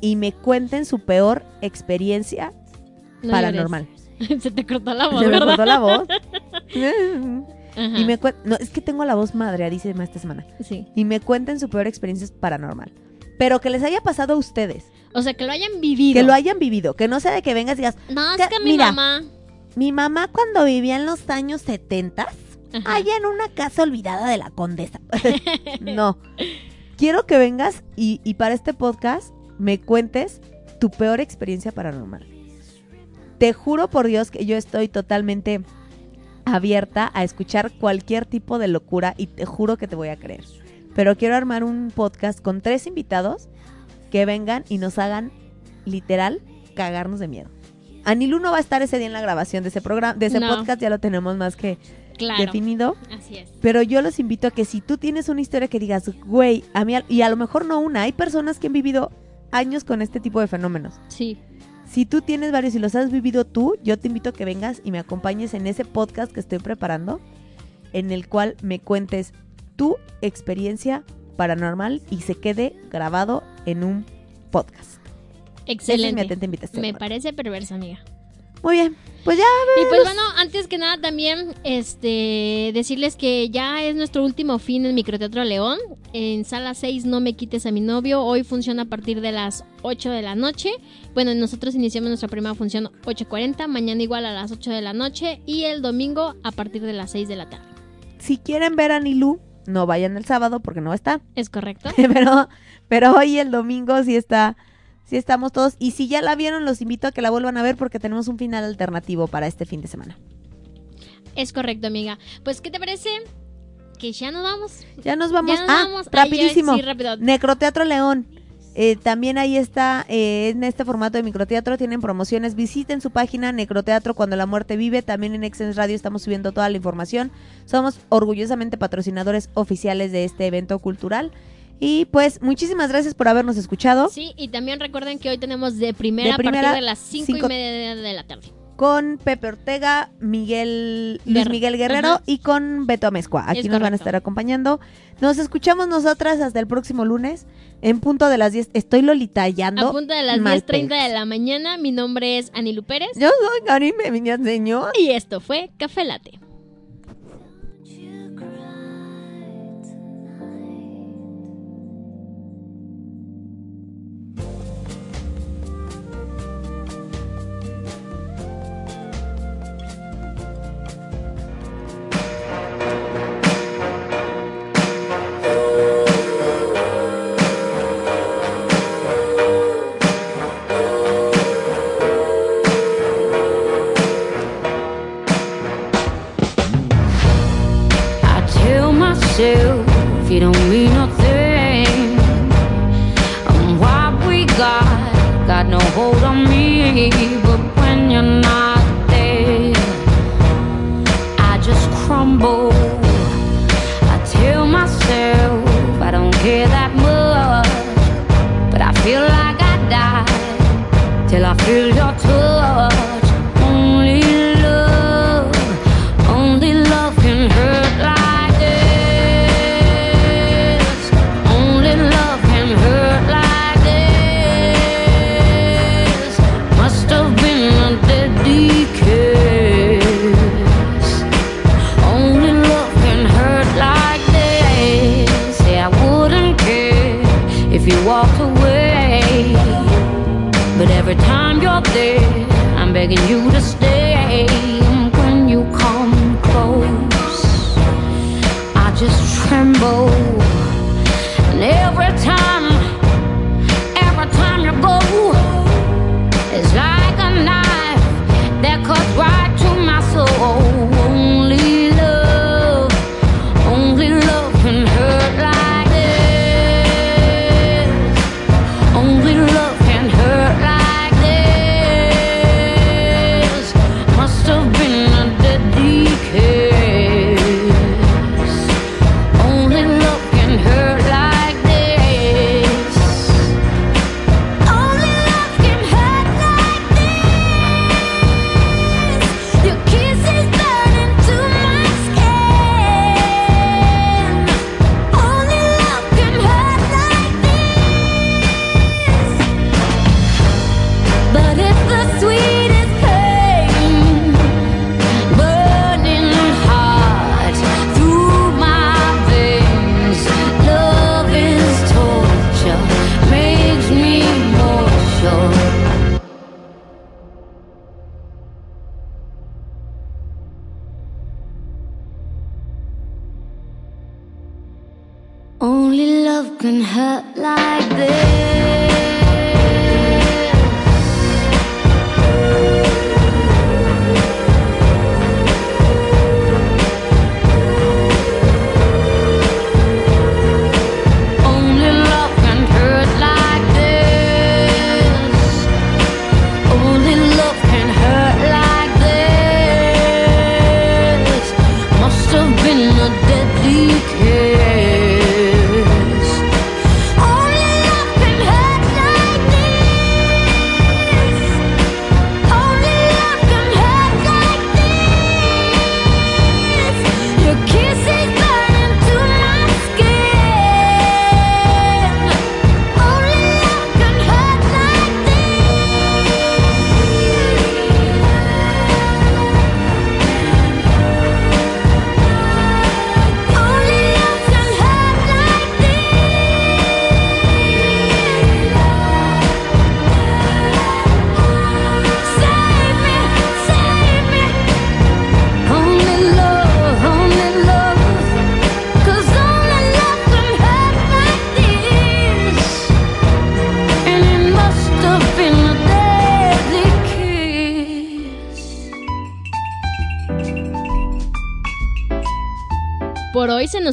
y me cuenten su peor experiencia No paranormal. llores. (laughs) Se te cortó la voz, Se me cortó la voz. (laughs) Ajá. y me no, es que tengo la voz madre, dice esta semana. Sí. Y me cuenten su peor experiencia paranormal. Pero que les haya pasado a ustedes. O sea, que lo hayan vivido. Que lo hayan vivido. Que no sea de que vengas y digas, No, Que- es que mi mira. mamá. mi mamá cuando vivía en los años 70 Ajá. allá en una casa olvidada de la condesa. (laughs) no. Quiero que vengas y, y para este podcast me cuentes tu peor experiencia paranormal. Te juro por Dios que yo estoy totalmente abierta a escuchar cualquier tipo de locura y te juro que te voy a creer. Pero quiero armar un podcast con tres invitados que vengan y nos hagan literal cagarnos de miedo. Anilu no va a estar ese día en la grabación de ese programa, de ese No. podcast, ya lo tenemos más que Claro. definido. Así es. Pero yo los invito a que si tú tienes una historia que digas, güey, a mí, y a lo mejor no una, hay personas que han vivido años con este tipo de fenómenos. Sí. Si tú tienes varios y los has vivido tú, yo te invito a que vengas y me acompañes en ese podcast que estoy preparando, en el cual me cuentes tu experiencia paranormal y se quede grabado en un podcast. Es mi Excelente. atenta invitación. Me parece perversa, amiga. Muy bien, pues ya. Y pues bueno, antes que nada también este decirles que ya es nuestro último fin en Microteatro León. En sala 6 No me quites a mi novio. Hoy funciona a partir de las 8 de la noche. Bueno, nosotros iniciamos nuestra primera función 8.40. Mañana igual a las 8 de la noche. Y el domingo a partir de las 6 de la tarde. Si quieren ver a Nilu, no vayan el sábado porque no estar. ¿Es correcto? (laughs) pero, pero hoy el domingo sí está, sí estamos todos. Y si ya la vieron, los invito a que la vuelvan a ver porque tenemos un final alternativo para este fin de semana. Es correcto, amiga. Pues, ¿qué te parece? Que ya nos vamos. Ya nos vamos. Ya nos ah, vamos. Rapidísimo. ay, sí, rápido. Necroteatro León. Eh, también ahí está, eh, en este formato de microteatro, tienen promociones. Visiten su página Necroteatro Cuando la Muerte Vive. También en Exens Radio estamos subiendo toda la información. Somos orgullosamente patrocinadores oficiales de este evento cultural. Y pues, muchísimas gracias por habernos escuchado. Sí, y también recuerden que hoy tenemos de primera, De primera, a partir de las 5 cinco- y media de la tarde. con Pepe Ortega, Miguel, Luis. Miguel Guerrero Ajá. y con Beto Amezcua. Aquí Es nos van a estar acompañando. Nos escuchamos nosotras hasta el próximo lunes en punto de las 10. Estoy lolitallando. A punto de las mal 10.30 pex. de la mañana, mi nombre es Anilu Pérez. Yo soy Karime Viñaseñor. Y esto fue Café Late.